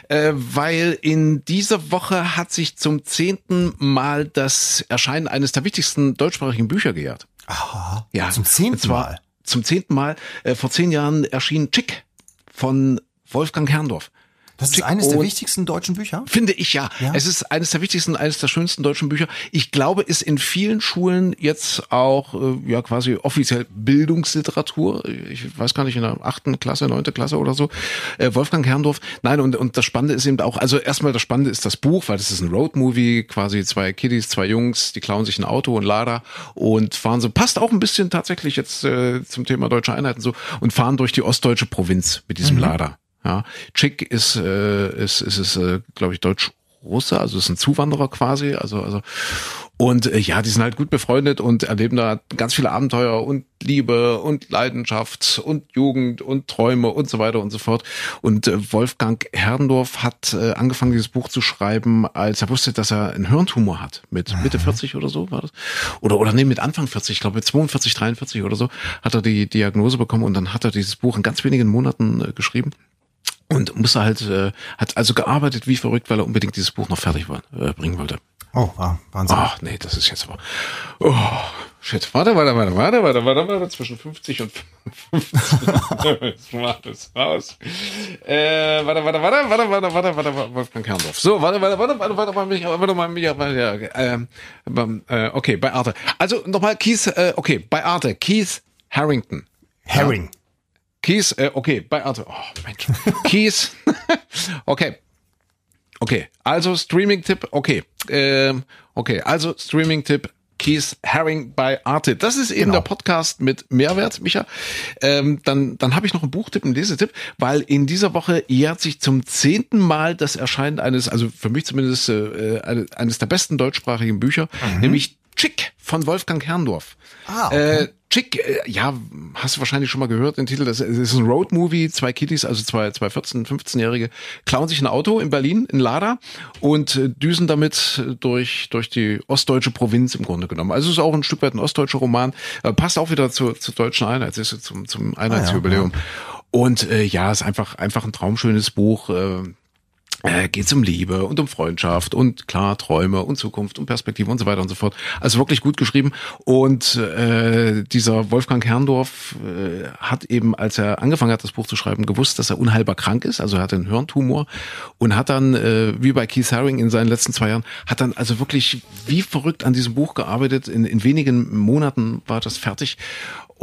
äh, weil in dieser Woche hat sich zum zehnten Mal das Erscheinen eines der wichtigsten deutschsprachigen Bücher gejährt. Aha. Ja, Zum zehnten Mal. Zum zehnten Mal. Äh, vor zehn Jahren erschien Chick von Wolfgang Herrndorf. Das ist eines der wichtigsten deutschen Bücher. Finde ich ja. Ja. Es ist eines der wichtigsten, eines der schönsten deutschen Bücher. Ich glaube, ist in vielen Schulen jetzt auch äh, ja quasi offiziell Bildungsliteratur. Ich weiß gar nicht, in der achten Klasse, neunte Klasse oder so. Äh, Wolfgang Herrndorf. Nein, und, und das Spannende ist eben auch, also erstmal das Spannende ist das Buch, weil das ist ein Roadmovie, quasi zwei Kiddies, zwei Jungs, die klauen sich ein Auto und Lader und fahren so, passt auch ein bisschen tatsächlich jetzt äh, zum Thema deutsche Einheiten so und fahren durch die ostdeutsche Provinz mit diesem Lader. Ja, Chick ist, äh, ist, ist, ist äh, glaube ich, Deutsch-Russe, also ist ein Zuwanderer quasi, also, also, und äh, ja, die sind halt gut befreundet und erleben da ganz viele Abenteuer und Liebe und Leidenschaft und Jugend und Träume und so weiter und so fort. Und äh, Wolfgang Herrndorf hat äh, angefangen, dieses Buch zu schreiben, als er wusste, dass er einen Hirntumor hat. Mit Mitte 40 oder so war das. Oder, oder nee, mit Anfang 40, ich glaube mit 42, 43 oder so, hat er die Diagnose bekommen und dann hat er dieses Buch in ganz wenigen Monaten äh, geschrieben. Und musste halt, äh, hat also gearbeitet wie verrückt, weil er unbedingt dieses Buch noch fertig war, äh, bringen wollte. Oh, ah, Wahnsinn. Ach nee, das ist jetzt aber. Oh, shit. Warte, warte, warte, warte, warte, warte, warte. Zwischen 50 und 55. Jetzt mach das raus. Äh, warte, warte, warte, warte, warte, warte, warte, warte, Wolfgang Kerndorf. So, warte, warte, warte, warte, warte, warte, warte warte, ja, ähm, beim, äh, okay, bei Arte. Also nochmal Keith, äh, okay, bei Arte, Keith Harrington. Herring. Keith, äh, okay, bei Arte. Oh, Mensch. Keith, okay. Okay, also Streaming-Tipp, okay. Ähm, okay, also Streaming-Tipp, Keith Haring bei Arte. Das ist eben Genau. der Podcast mit Mehrwert, Micha. Ähm, dann dann habe ich noch einen Buchtipp, einen Lesetipp, weil in dieser Woche jährt sich zum zehnten Mal das Erscheinen eines, also für mich zumindest äh, eine- eines der besten deutschsprachigen Bücher, nämlich Chick von Wolfgang Herrndorf. Ah, okay. Äh, Chick, äh, ja, hast du wahrscheinlich schon mal gehört, den Titel. Das ist- das ist ein Roadmovie. Zwei Kiddies, also zwei, zwei 14-, 15-Jährige, klauen sich ein Auto in Berlin, in Lada und äh, düsen damit durch, durch die ostdeutsche Provinz im Grunde genommen. Also es ist auch ein Stück weit ein ostdeutscher Roman. Äh, passt auch wieder zur, zur deutschen Einheit, ist zum, zum Einheitsjubiläum. Und äh, ja, ist einfach, einfach ein traumschönes Buch. Äh, äh, geht es um Liebe und um Freundschaft und klar Träume und Zukunft und Perspektive und so weiter und so fort. Also wirklich gut geschrieben. Und äh, dieser Wolfgang Herrndorf äh, hat eben, als er angefangen hat, das Buch zu schreiben, gewusst, dass er unheilbar krank ist. Also er hatte einen Hirntumor und hat dann, äh, wie bei Keith Haring in seinen letzten zwei Jahren, hat dann also wirklich wie verrückt an diesem Buch gearbeitet. In, in wenigen Monaten war das fertig.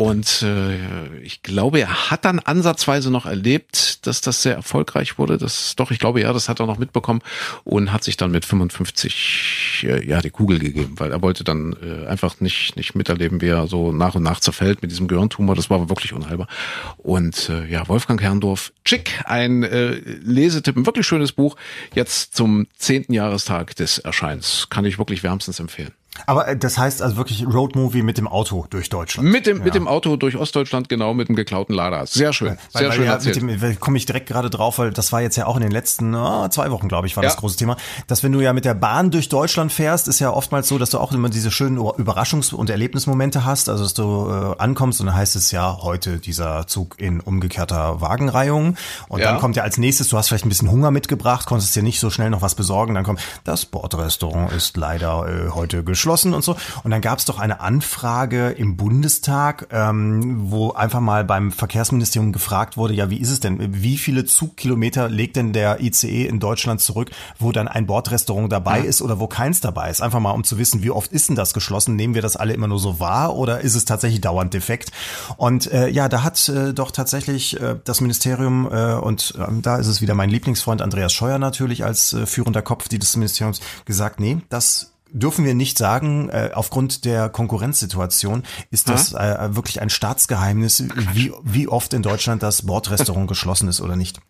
Und äh, ich glaube, er hat dann ansatzweise noch erlebt, dass das sehr erfolgreich wurde. Das doch, ich glaube, ja, das hat er noch mitbekommen und hat sich dann mit 55 äh, ja die Kugel gegeben, weil er wollte dann äh, einfach nicht nicht miterleben, wie er so nach und nach zerfällt mit diesem Gehirntumor. Das war wirklich unheilbar. Und äh, ja, Wolfgang Herrndorf, Chick, ein äh, Lesetipp, ein wirklich schönes Buch. Jetzt zum zehnten Jahrestag des Erscheins kann ich wirklich wärmstens empfehlen. Aber äh, das heißt also wirklich Roadmovie mit dem Auto durch Deutschland. Mit dem, ja. mit dem Auto durch Ostdeutschland, genau, mit dem geklauten Lada. Sehr schön. Weil, sehr weil schön ja, erzählt. Mit dem komme ich direkt gerade drauf, weil das war jetzt ja auch in den letzten oh, zwei Wochen, glaube ich, war Ja. das große Thema. Dass wenn du ja mit der Bahn durch Deutschland fährst, ist ja oftmals so, dass du auch immer diese schönen Überraschungs- und Erlebnismomente hast. Also dass du äh, ankommst und dann heißt es ja heute dieser Zug in umgekehrter Wagenreihung. Und Ja. dann kommt ja als nächstes, du hast vielleicht ein bisschen Hunger mitgebracht, konntest dir nicht so schnell noch was besorgen. Dann kommt, das Bordrestaurant ist leider äh, heute geschlossen und so. Und dann gab es doch eine Anfrage im Bundestag, ähm, wo einfach mal beim Verkehrsministerium gefragt wurde, ja, wie ist es denn? Wie viele Zugkilometer legt denn der ICE in Deutschland zurück, wo dann ein Bordrestaurant dabei ist oder wo keins dabei ist? Einfach mal, um zu wissen, wie oft ist denn das geschlossen? Nehmen wir das alle immer nur so wahr oder ist es tatsächlich dauernd defekt? Und äh, ja, da hat äh, doch tatsächlich äh, das Ministerium äh, und ähm, da ist es wieder mein Lieblingsfreund Andreas Scheuer natürlich als äh, führender Kopf dieses Ministeriums gesagt, nee, das dürfen wir nicht sagen, äh, aufgrund der Konkurrenzsituation ist das äh, wirklich ein Staatsgeheimnis, wie, wie oft in Deutschland das Bordrestaurant geschlossen ist oder nicht.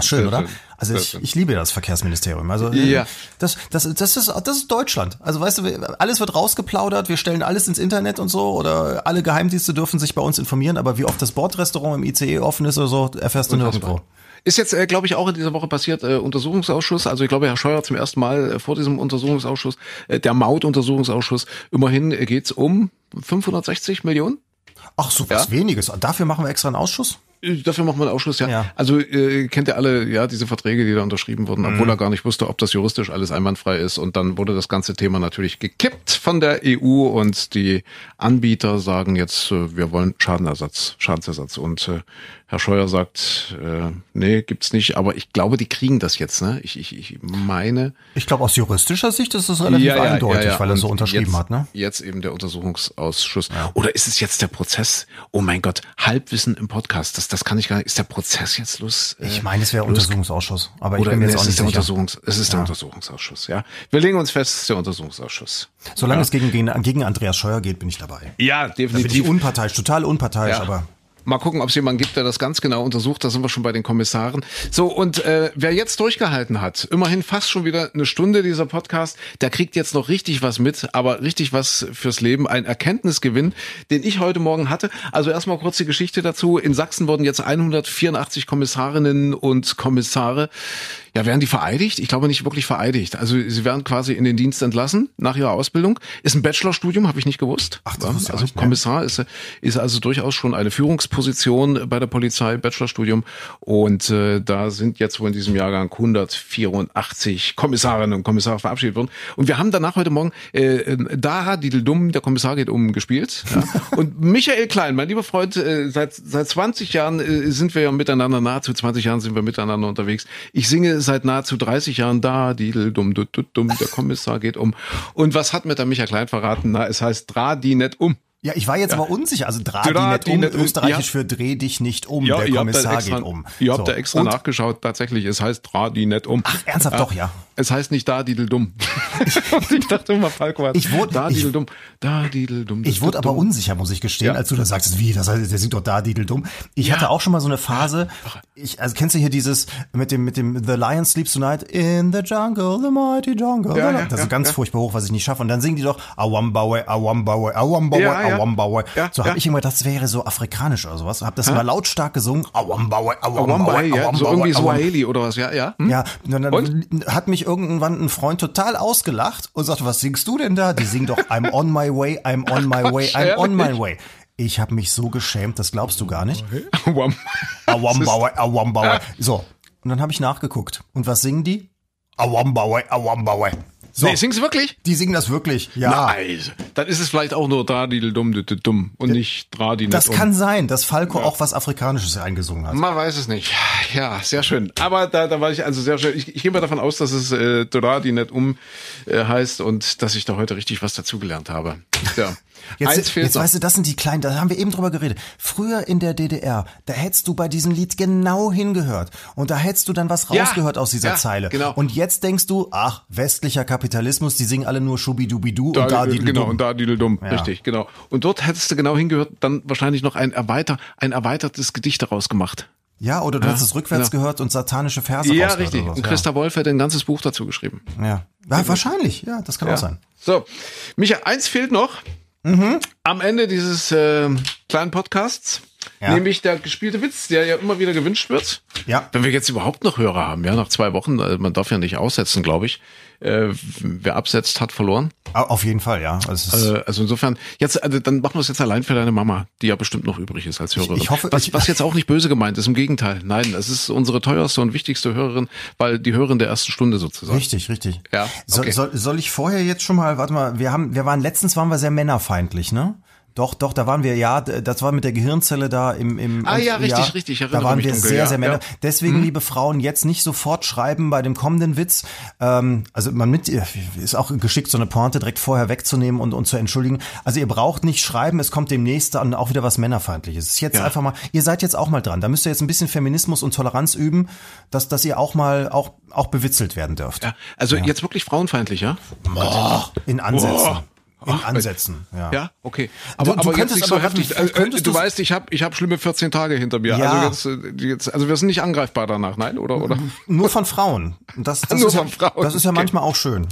Schön, oder? Also ich, ich liebe das Verkehrsministerium. Also äh, Ja. das, das, das, ist, das ist Deutschland. Also weißt du, alles wird rausgeplaudert, wir stellen alles ins Internet und so oder alle Geheimdienste dürfen sich bei uns informieren, aber wie oft das Bordrestaurant im ICE offen ist oder so, erfährst du nirgendwo. Ist jetzt, äh, glaube ich, auch in dieser Woche passiert, äh, Untersuchungsausschuss. Also ich glaube, Herr Scheuer zum ersten Mal äh, vor diesem Untersuchungsausschuss, äh, der Mautuntersuchungsausschuss, immerhin äh, geht's um 560 Millionen. Ach so, was Ja. weniges. Dafür machen wir extra einen Ausschuss? Äh, Dafür machen wir einen Ausschuss, ja. Ja. Also äh, kennt ihr alle, ja, diese Verträge, die da unterschrieben wurden, Mhm. obwohl er gar nicht wusste, ob das juristisch alles einwandfrei ist. Und dann wurde das ganze Thema natürlich gekippt von der EU und die Anbieter sagen jetzt, äh, wir wollen Schadenersatz, Schadensersatz. Und äh, Herr Scheuer sagt, äh, nee, gibt's nicht. Aber ich glaube, die kriegen das jetzt. Ne? Ich, ich, ich meine, Ich glaube, aus juristischer Sicht ist das relativ eindeutig, weil er so unterschrieben jetzt, hat, ne? Jetzt eben der Untersuchungsausschuss. Oder ist es jetzt der Prozess? Oh mein Gott, Halbwissen im Podcast. Das, das kann ich gar nicht. Ist der Prozess jetzt los? äh, Ich meine, es wäre Untersuchungsausschuss, aber ich bin mir nee, jetzt auch es nicht sicher. Untersuchungs, es ist der Untersuchungsausschuss, ja. Wir legen uns fest, es ist der Untersuchungsausschuss. Solange es gegen, gegen, gegen Andreas Scheuer geht, bin ich dabei. Ja, Da bin ich definitiv. unparteiisch, total unparteiisch, Ja. aber Mal gucken, ob es jemanden gibt, der das ganz genau untersucht. Da sind wir schon bei den Kommissaren. So, und äh, wer jetzt durchgehalten hat, immerhin fast schon wieder eine Stunde dieser Podcast, der kriegt jetzt noch richtig was mit, aber richtig was fürs Leben. Ein Erkenntnisgewinn, den ich heute Morgen hatte. Also erstmal kurz die Geschichte dazu. In Sachsen wurden jetzt 184 Kommissarinnen und Kommissare ja, werden die vereidigt? Ich glaube nicht wirklich vereidigt. Also sie werden quasi in den Dienst entlassen nach ihrer Ausbildung. Ist ein Bachelorstudium, habe ich nicht gewusst. Ach, das auch also? Kommissar ist, ist also durchaus schon eine Führungsposition bei der Polizei, Bachelorstudium. Und äh, da sind jetzt wohl in diesem Jahrgang 184 Kommissarinnen und Kommissare verabschiedet worden. Und wir haben danach heute Morgen äh, äh, Daha Dideldum, der Kommissar geht um, gespielt. Ja. Und Michael Klein, mein lieber Freund, äh, seit, seit 20 Jahren äh, sind wir ja miteinander, nahezu 20 Jahren sind wir miteinander unterwegs. Ich singe seit nahezu 30 Jahren Da Dideldum, dut, dut, dum, der Kommissar geht um. Und was hat mir der Michael Klein verraten? Na, es heißt Dra die nicht um. Ja, ich war jetzt aber unsicher. Also dreh Dreh dich nicht die um, nicht um. österreichisch Ja. für dreh dich nicht um. Ja, der habt Kommissar extra, geht um. Ihr habt So. da extra Und nachgeschaut, tatsächlich, es heißt Dra die nicht um. Ach, ernsthaft doch, ja. Es heißt nicht da Dideldum. Und ich dachte immer, Falco hat Ich wurde- da ich- Dideldum, da Dideldum. Ich wurde aber unsicher, muss ich gestehen, Ja. als du da sagst, wie, das heißt, der singt doch da Dideldum. Ich hatte auch schon mal so eine Phase, ich, also kennst du hier dieses mit dem, mit dem The Lion Sleeps Tonight in the jungle, the mighty jungle. Ja, ja, das ist ja, ganz ja. furchtbar hoch, was ich nicht schaffe. Und dann singen die doch Awambawe, Awambawe, Awambawe, Ja, ja. Awambawe. Ja, So habe ja. ich immer gedacht, das wäre so afrikanisch oder sowas. Hab das immer lautstark gesungen. Awambawe, Awambawe, ja, so irgendwie. Swahili oder was, ja, ja. Hm? Ja, und dann Und? hat mich irgendwann ein Freund total ausgelacht und sagte, was singst du denn da? Die singen doch I'm on my way, I'm on my way, I'm on my way. Ich habe mich so geschämt, das glaubst du gar nicht. Awambawe, awambawe. So. Und dann habe ich nachgeguckt. Und was singen die? Awambawe, awambawe. So, Nee, singst du wirklich? die singen das wirklich. Ja. Nein. Dann ist es vielleicht auch nur Dradidel dumm, dumm und nicht Dradi Das nicht um. kann sein, dass Falco auch was Afrikanisches eingesungen hat. Man weiß es nicht. Ja, sehr schön. Aber da, da war ich also sehr schön. Ich, ich gehe mal davon aus, dass es äh, nicht um äh, heißt und dass ich da heute richtig was dazugelernt habe. Ja. Jetzt, jetzt weißt du, das sind die kleinen, da haben wir eben drüber geredet. Früher in der DDR, da hättest du bei diesem Lied genau hingehört. Und da hättest du dann was Ja, rausgehört aus dieser ja, Zeile. genau. Und jetzt denkst du, ach, westlicher Kapitalismus, die singen alle nur Schubidubidu Da, und da die genau, und da dumm, Ja. richtig, genau. Und dort hättest du genau hingehört, dann wahrscheinlich noch ein, erweiter, ein erweitertes Gedicht daraus gemacht. Ja, oder du hast es rückwärts genau. gehört und satanische Verse Ja, richtig. Und Christa Wolf hätte ein ganzes Buch dazu geschrieben. Ja. ja. ja, wahrscheinlich, ja, das kann auch sein. So, Micha, eins fehlt noch. Mhm. Am Ende dieses äh, kleinen Podcasts, Ja. nämlich der gespielte Witz, der ja immer wieder gewünscht wird. Ja. Wenn wir jetzt überhaupt noch Hörer haben, ja, nach zwei Wochen, äh, man darf ja nicht aussetzen, glaube ich. Äh, wer absetzt, hat verloren. Au- Auf jeden Fall, ja. Ist, Äh, also insofern, jetzt, also dann machen wir es jetzt allein für deine Mama, die ja bestimmt noch übrig ist als Hörerin. ich hoffe, was, ich- was jetzt auch nicht böse gemeint ist, im Gegenteil. Nein, es ist unsere teuerste und wichtigste Hörerin, weil die Hörerin der ersten Stunde sozusagen. Richtig, richtig. Ja, Soll, okay. soll, soll ich vorher jetzt schon mal, warte mal, wir haben, wir waren letztens waren wir sehr männerfeindlich, ne? Doch, doch, da waren wir, ja, das war mit der Gehirnzelle da im, im Ah, ja, richtig, richtig, ich Da erinnere waren wir dunkel, sehr, ja, sehr männer. ja. Deswegen, liebe Frauen, jetzt nicht sofort schreiben bei dem kommenden Witz. Ähm, also man mit, ist auch geschickt, so eine Pointe direkt vorher wegzunehmen und, und zu entschuldigen. Also ihr braucht nicht schreiben, es kommt demnächst dann auch wieder was Männerfeindliches. Es ist jetzt Ja. einfach mal, ihr seid jetzt auch mal dran. Da müsst ihr jetzt ein bisschen Feminismus und Toleranz üben, dass, dass ihr auch mal auch, auch bewitzelt werden dürft. Ja, also jetzt wirklich frauenfeindlich, ja? In Ansätzen. Boah. In Ach, Ansätzen, ja. Ja, okay. Aber, du aber jetzt könntest nicht so aber- heftig. du Äh, äh, du weißt, ich habe ich hab schlimme 14 Tage hinter mir. Ja. Also jetzt, äh, jetzt, also wir sind nicht angreifbar danach, nein, oder? oder? Nur von Frauen. Das, das Nur ist von ja, Frauen, Das ist ja okay. manchmal auch schön.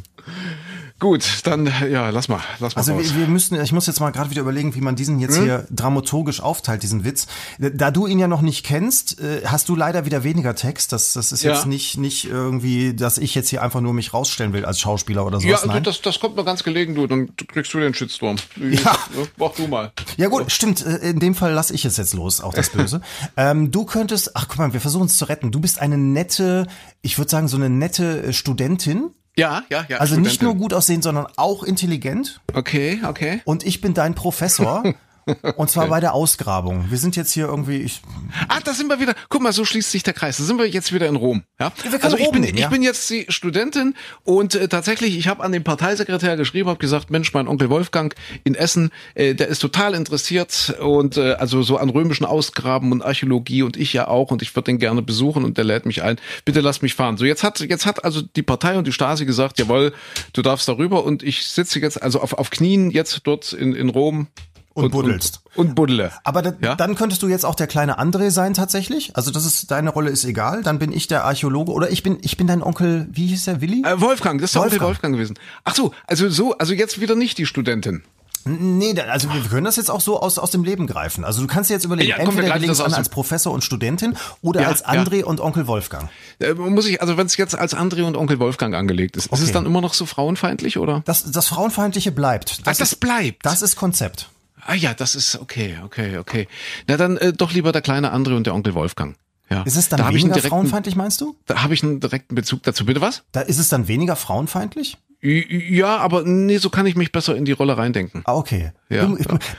Gut, dann ja, lass mal, lass mal Also wir, wir müssen, ich muss jetzt mal gerade wieder überlegen, wie man diesen jetzt Hm? hier dramaturgisch aufteilt, diesen Witz. Da du ihn ja noch nicht kennst, äh, hast du leider wieder weniger Text. Das, das ist jetzt Ja. nicht, nicht irgendwie, dass ich jetzt hier einfach nur mich rausstellen will als Schauspieler oder ja, sowas. also Nein. das, das kommt mir ganz gelegen, du. Dann kriegst du den Shitstorm. Ja. Mach du mal. Ja gut, stimmt. Äh, In dem Fall lasse ich es jetzt los, auch das Böse. ähm, du könntest, ach guck mal, wir versuchen es zu retten. Du bist eine nette, ich würde sagen, so eine nette Studentin. Ja, ja, ja. Also nicht nur gut aussehen, sondern auch intelligent. Okay, okay. Und ich bin dein Professor. Und zwar bei der Ausgrabung. Wir sind jetzt hier irgendwie, ich, Ah, da sind wir wieder. Guck mal, so schließt sich der Kreis. Da sind wir jetzt wieder in Rom. Ja? also ich Rom bin, nehmen, ich ja. bin jetzt die Studentin und äh, tatsächlich, ich habe an den Parteisekretär geschrieben, habe gesagt, Mensch, mein Onkel Wolfgang in Essen, äh, der ist total interessiert und äh, also so an römischen Ausgraben und Archäologie und ich ja auch und ich würde den gerne besuchen und der lädt mich ein. Bitte lass mich fahren. So jetzt hat jetzt hat also die Partei und die Stasi gesagt, jawohl, du darfst darüber und ich sitze jetzt also auf auf Knien jetzt dort in in Rom Und buddelst. und, und buddle. aber da, Ja? dann könntest du jetzt auch der kleine André sein tatsächlich. Also das ist, deine Rolle ist egal. Dann bin ich der Archäologe oder ich bin, ich bin dein Onkel, wie hieß der, Willi? Äh, Wolfgang, das ist der Onkel Wolfgang. Wolfgang gewesen. Ach so, also so, also jetzt wieder nicht die Studentin. Nee, also wir können das jetzt auch so aus, aus dem Leben greifen. Also du kannst dir jetzt überlegen, Ja, komm, entweder wir das es an als Professor und Studentin oder Ja, als ja. André und Onkel Wolfgang. Äh, muss ich, also wenn es jetzt als André und Onkel Wolfgang angelegt ist, ist es Okay. dann immer noch so frauenfeindlich oder? Das, das Frauenfeindliche bleibt. Ah, das ist, bleibt. Das ist Konzept. Ah ja, das ist okay, okay, okay. Na dann äh, doch lieber der kleine André und der Onkel Wolfgang. Ja. Ist es dann da weniger direkten, frauenfeindlich, meinst du? Da habe ich einen direkten Bezug dazu. Bitte was? Da ist es dann weniger frauenfeindlich? Ja, aber nee, so kann ich mich besser in die Rolle reindenken. Ah, okay. Ja.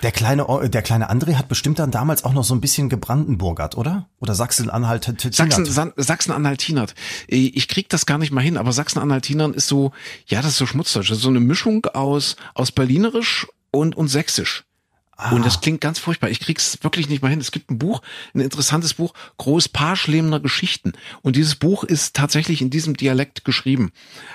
Der kleine, der kleine André hat bestimmt dann damals auch noch so ein bisschen gebrandenburgert, oder? Oder Sachsen-Anhalt. Sachsen, Tinert. San- Sachsen-Anhalt-Tinert. Äh, Ich krieg das gar nicht mal hin, aber Sachsen-Anhalt-Tinert ist so, ja, das ist so Schmutzdeutsch. Das ist so eine Mischung aus, aus Berlinerisch und, und Sächsisch. Und das klingt ganz furchtbar. Ich krieg's wirklich nicht mal hin. Es gibt ein Buch, ein interessantes Buch, Groß Paarschlemner Geschichten. Und dieses Buch ist tatsächlich in diesem Dialekt geschrieben.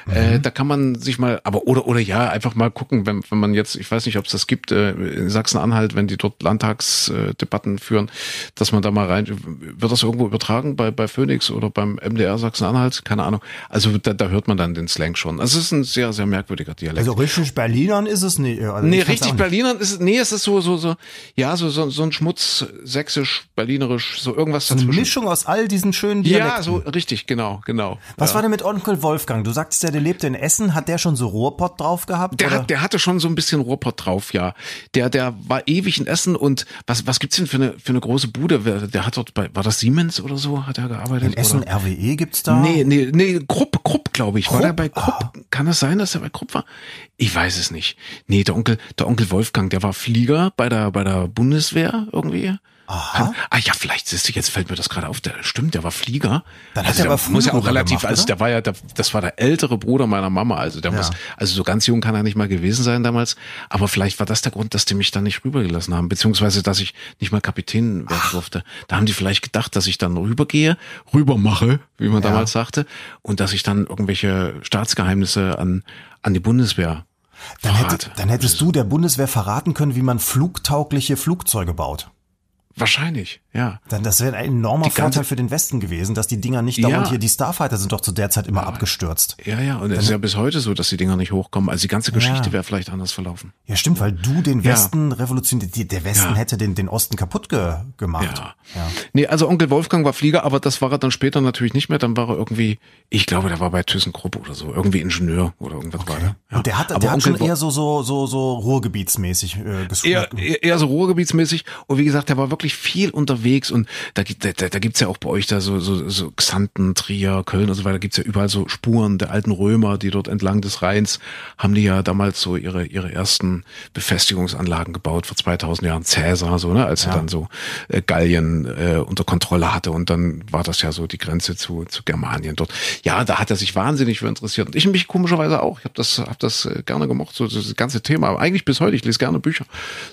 Äh, da kann man sich mal, aber oder oder ja, einfach mal gucken, wenn, wenn man jetzt, ich weiß nicht, ob es das gibt, äh, in Sachsen-Anhalt, wenn die dort Landtagsdebatten führen, dass man da mal rein, wird das irgendwo übertragen bei, bei Phoenix oder beim MDR Sachsen-Anhalt? Keine Ahnung. Also da, da hört man dann den Slang schon. Also es ist ein sehr, sehr merkwürdiger Dialekt. Also richtig Berlinern ist es nicht. Also Nee, richtig. Berlinern ist es, nee, es ist so, so so, so, ja, so, so, so ein Schmutz, sächsisch, berlinerisch, so irgendwas Eine dazwischen. Mischung aus all diesen schönen Dialekten. Ja, so richtig, genau, genau. Was ja. war denn mit Onkel Wolfgang? Du sagtest ja, der lebte in Essen. Hat der schon so Ruhrpott drauf gehabt? Der, oder? hat, der hatte schon so ein bisschen Ruhrpott drauf, ja. Der, der war ewig in Essen und was, was gibt's denn für eine, für eine große Bude? Der hat dort bei, war das Siemens oder so? Hat er gearbeitet? in Essen oder? RWE gibt's da? Nee, nee, nee, Krupp, Krupp, glaube ich. War der Krupp? bei Krupp? Kann es sein, dass er bei Krupp war? Ich weiß es nicht. Nee, der Onkel, der Onkel Wolfgang, der war Flieger bei der, bei der Bundeswehr irgendwie. Aha. Ah ja, vielleicht du, jetzt fällt mir das gerade auf. Der stimmt, der war Flieger. Dann hat also er der aber muss ja auch relativ, gemacht, also der war ja, der, das war der ältere Bruder meiner Mama. Also der Ja. muss, also so ganz jung kann er nicht mal gewesen sein damals. Aber vielleicht war das der Grund, dass die mich dann nicht rübergelassen haben, beziehungsweise dass ich nicht mal Kapitän werden durfte. Da haben die vielleicht gedacht, dass ich dann rübergehe, rübermache, wie man Ja. damals sagte, und dass ich dann irgendwelche Staatsgeheimnisse an an die Bundeswehr Dann, hätte, dann hättest du der Bundeswehr verraten können, wie man flugtaugliche Flugzeuge baut. Wahrscheinlich, ja. Dann, das wäre ein enormer Vorteil für den Westen gewesen, dass die Dinger nicht dauernd Ja. hier, die Starfighter sind doch zu der Zeit immer abgestürzt. Ja, ja, und es ist ja bis heute so, dass die Dinger nicht hochkommen. Also die ganze Geschichte Ja. wäre vielleicht anders verlaufen. Ja, stimmt, weil du den Ja. Westen revolutioniert, der Westen Ja. hätte den, den Osten kaputt ge, gemacht. Ja. Ja. Nee, also Onkel Wolfgang war Flieger, aber das war er dann später natürlich nicht mehr. Dann war er irgendwie, ich glaube, der war bei ThyssenKrupp oder so, irgendwie Ingenieur oder irgendwas war der. Ja. Und der hat, aber der hat Onkel schon eher so, so, so, so Ruhrgebietsmäßig äh, eher, eher so ruhrgebietsmäßig. Und wie gesagt, der war wirklich viel unterwegs und da gibt da, da gibt's ja auch bei euch da so, so, so Xanten, Trier, Köln und so weiter, gibt's ja überall so Spuren der alten Römer, die dort entlang des Rheins haben die ja damals so ihre, ihre ersten Befestigungsanlagen gebaut vor 2000 Jahren. Cäsar, so, ne, als er dann so äh, Gallien äh, unter Kontrolle hatte und dann war das ja so die Grenze zu, zu Germanien dort. Ja, da hat er sich wahnsinnig für interessiert und ich mich komischerweise auch. Ich habe das, hab das äh, gerne gemocht, so das ganze Thema. Aber eigentlich bis heute, ich lese gerne Bücher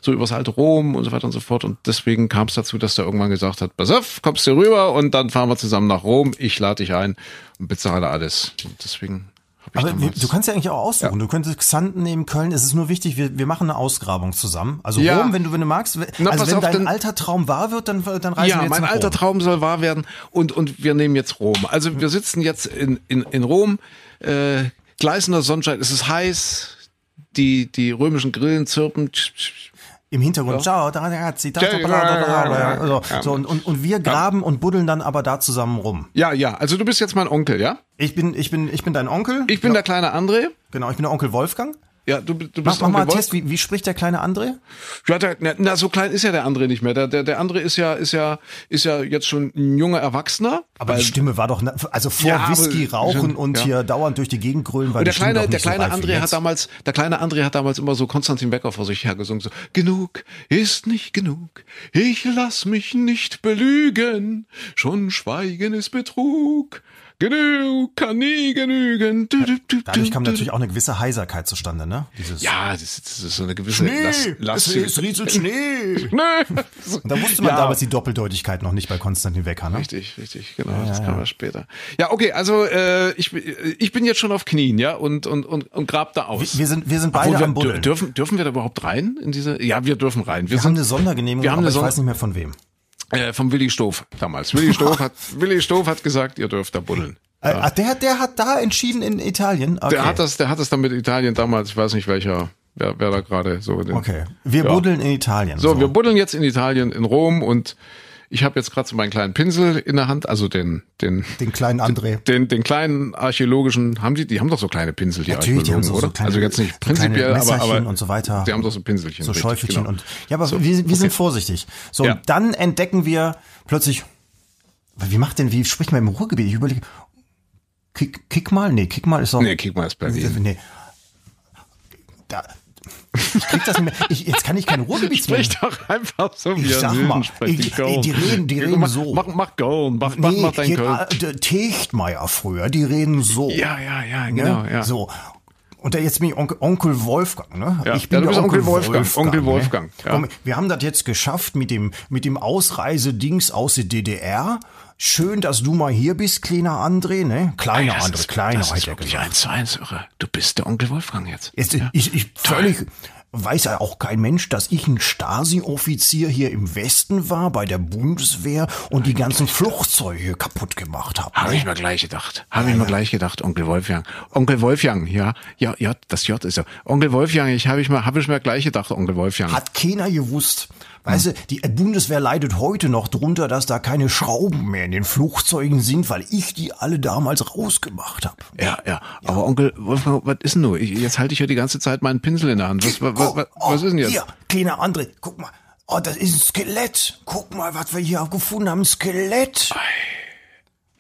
so übers alte Rom und so weiter und so fort. Und deswegen kam es dazu, dass der irgendwann gesagt hat, pass auf, kommst du rüber und dann fahren wir zusammen nach Rom. Ich lade dich ein und bezahle alles. Und deswegen habe ich Aber wir, du kannst ja eigentlich auch aussuchen. Du könntest Xanten nehmen, Köln. Es ist nur wichtig, wir, wir machen eine Ausgrabung zusammen. Also Ja. Rom, wenn du, wenn du magst. wenn- Na, also wenn auf, dein dann- alter Traum wahr wird, dann, dann reisen wir ja, jetzt mein nach alter. Traum soll wahr werden und und wir nehmen jetzt Rom. Also wir sitzen jetzt in in, in Rom, äh, gleißender Sonnenschein, es ist heiß, die die römischen Grillen zirpen. Im Hintergrund, ciao, da, ragazzi, da, da, da, da, da, da, so, so, und, und, und wir graben und buddeln dann aber da zusammen rum. Ja, ja, also du bist jetzt mein Onkel, ja? Ich bin, ich bin, ich bin dein Onkel. Ich bin der kleine André. Genau, ich bin der Onkel Wolfgang. Ja, du, du bist Mach, mach mal einen Test, wie, wie spricht der kleine André? Ja, der, na, so klein ist ja der andere nicht mehr. Der, der, der andere ist ja, ist ja, ist ja jetzt schon ein junger Erwachsener. Aber weil- die Stimme war doch, ne- also vor Ja, Whisky rauchen schon, und ja. hier dauernd durch die Gegend grölen, weil Und der kleine, der so kleine wie André hat damals, der kleine André hat damals immer so Konstantin Becker vor sich hergesungen, so, genug ist nicht genug, ich lass mich nicht belügen, schon Schweigen ist Betrug, genug kann nie genügen. Du, du, du, Dadurch du, kam natürlich auch eine gewisse Heiserkeit zustande, ne? Dieses Ja, das, ist- das ist so eine gewisse Schnee, Last, es, es rieselt Schnee. Nee. Und da wusste man Ja. damals die Doppeldeutigkeit noch nicht bei Konstantin Wecker, ne? Richtig, richtig, genau. das kam ja später. Ja, okay, also äh, ich, ich bin jetzt schon auf Knien, ja, und und und, und grab da aus. Wir sind, wir sind beide Obwohl wir, am Buddeln. dür- dürfen dürfen wir da überhaupt rein in diese? Ja, wir dürfen rein. Wir, wir haben sind eine Sondergenehmigung, wir haben aber eine ich Sonder- weiß nicht mehr von wem. Äh, vom Willi Stoff damals. Willi Stoff hat Willi Stoff hat gesagt, ihr dürft da buddeln. Äh, ah, der, der hat da entschieden in Italien. Okay. Der hat das, der hat das dann mit Italien damals. Ich weiß nicht welcher, wer, wer da gerade so. Den, Okay. Wir Ja. buddeln in Italien. So, wir buddeln jetzt in Italien, in Rom und ich habe jetzt gerade so meinen kleinen Pinsel in der Hand, also den den den kleinen André. den, den kleinen archäologischen, haben die, die haben doch so kleine Pinsel, die Natürlich, die haben so, so oder? kleine, also jetzt nicht so prinzipiell, aber, Messerchen aber und so weiter. die haben doch so Pinselchen. so richtig, Schäufelchen genau. und ja, aber So, wir, wir sind okay. vorsichtig. So, Ja. und dann entdecken wir plötzlich, wie macht denn, wie spricht man im Ruhrgebiet? Ich überlege, kick, kick mal? Nee, kick mal ist doch. Nee, kick mal ist Berlin. Nee. Da, ich krieg das nicht mehr. Ich, jetzt kann ich kein Ruhrgebiet mehr. Sprich doch einfach so wie Ich sag mal, ich- die reden- die reden mach, so. Mach, mach Köln, mach, mach, mach dein Köln. der Techtmeier früher, die reden so. Ja, ja, ja, ne? genau, ja. So. Und da jetzt bin ich Onkel, Onkel Wolfgang, ne? Ja, ich bin ja, der Onkel Wolfgang, Onkel ne? Wolfgang, ja. Komm, wir haben das jetzt geschafft mit dem, mit dem Ausreisedings aus der DDR. Schön, dass du mal hier bist, kleiner André, ne? Kleiner Ey, André, ist, kleiner das ist wirklich gesagt. eins zu eins irre. Du bist der Onkel Wolfgang jetzt. Jetzt, ja. ich, ich völlig, weiß ja auch kein Mensch, dass ich ein Stasi-Offizier hier im Westen war, bei der Bundeswehr und die ganzen Flugzeuge kaputt gemacht habe. Habe ich mir gleich gedacht. Habe ich mir gleich gedacht, Onkel Wolfgang. Onkel Wolfgang, ja, ja, ja, das J ist ja. Onkel Wolfgang, ich habe ich mir, habe ich mir gleich gedacht, Onkel Wolfgang. Hat keiner gewusst. Weißt du, die Bundeswehr leidet heute noch drunter, dass da keine Schrauben mehr in den Flugzeugen sind, weil ich die alle damals rausgemacht habe. Ja, ja, aber Onkel Wolfgang, was ist denn nur? Ich, jetzt halte ich ja die ganze Zeit meinen Pinsel in der Hand. Was, was, Oh, was, oh, was ist denn jetzt? Hier, kleiner André, guck mal. Oh, das ist ein Skelett. Guck mal, was wir hier gefunden haben. Ein Skelett.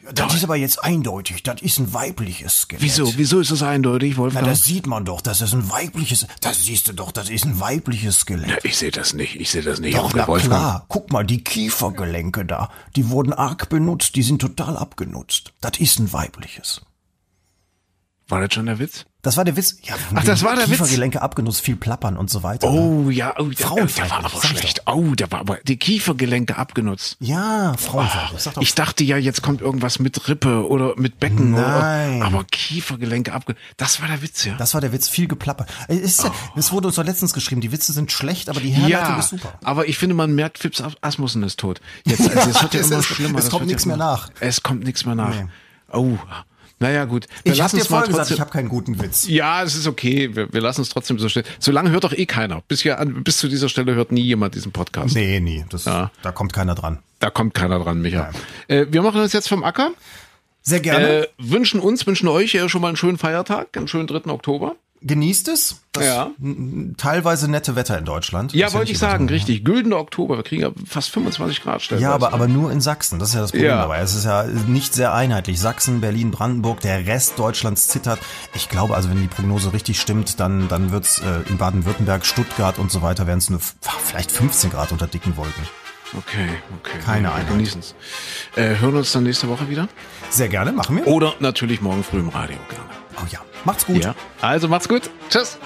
Ja, das ist aber jetzt eindeutig. Das ist ein weibliches Skelett. Wieso? Wieso ist das eindeutig, Na, Wolfgang? das sieht man doch, dass das ein weibliches, das siehst du doch, das ist ein weibliches Skelett. Ja, ich sehe das nicht. Ich sehe das nicht, Doch, na Wolfgang. klar. Guck mal, die Kiefergelenke da, die wurden arg benutzt, die sind total abgenutzt. Das ist ein weibliches. War das schon der Witz? Das war der Witz. Ja, Ach, das war der Witz. Kiefergelenke abgenutzt, viel plappern und so weiter. ne? Oh ja, oh, der, der war aber schlecht. Oh, der war aber die Kiefergelenke abgenutzt. Ja, Frauenfeindlich. Doch Ich dachte ja, jetzt kommt irgendwas mit Rippe oder mit Becken. Nein. Oder, aber Kiefergelenke abgenutzt. Das war der Witz, ja. Das war der Witz, viel geplappert. Es, ist, ja- es wurde uns doch letztens geschrieben, die Witze sind schlecht, aber die Herleitung ja, ist super. aber ich finde, man merkt, Fips Asmussen ist tot. Jetzt, also, es wird ja immer ist- schlimmer. es kommt nichts mehr nach. Es kommt nichts mehr nach. Nee. Oh, naja gut. Wir Ich habe lassen dir mal vorher gesagt, ich habe keinen guten Witz. Ja, es ist okay. Wir, wir lassen es trotzdem so stehen. Solange hört doch eh keiner. Bis, hier bis zu dieser Stelle hört nie jemand diesen Podcast. Nee, nee, das, Ja. da kommt keiner dran. Da kommt keiner dran, Micha. Äh, wir machen uns jetzt vom Acker. Sehr gerne. Äh, wünschen uns, wünschen euch schon mal einen schönen Feiertag, einen schönen 3. Oktober. Genießt es. Das Ja. Teilweise nette Wetter in Deutschland. Ja, wollte ich sagen, richtig. Güldener Oktober. Wir kriegen ja fast 25 Grad stellenweise. Ja, aber, aber nur in Sachsen. Das ist ja das Problem Ja. dabei. Es ist ja nicht sehr einheitlich. Sachsen, Berlin, Brandenburg, der Rest Deutschlands zittert. Ich glaube also, wenn die Prognose richtig stimmt, dann, dann wird's äh, in Baden-Württemberg, Stuttgart und so weiter, werden es nur vielleicht 15 Grad unter dicken Wolken. Okay, okay. Keine wir Einheit. genießen es. Äh, hören uns dann nächste Woche wieder. Sehr gerne, machen wir. Oder natürlich morgen früh im Radio gerne. Oh ja, macht's gut. Ja. Also macht's gut. Tschüss.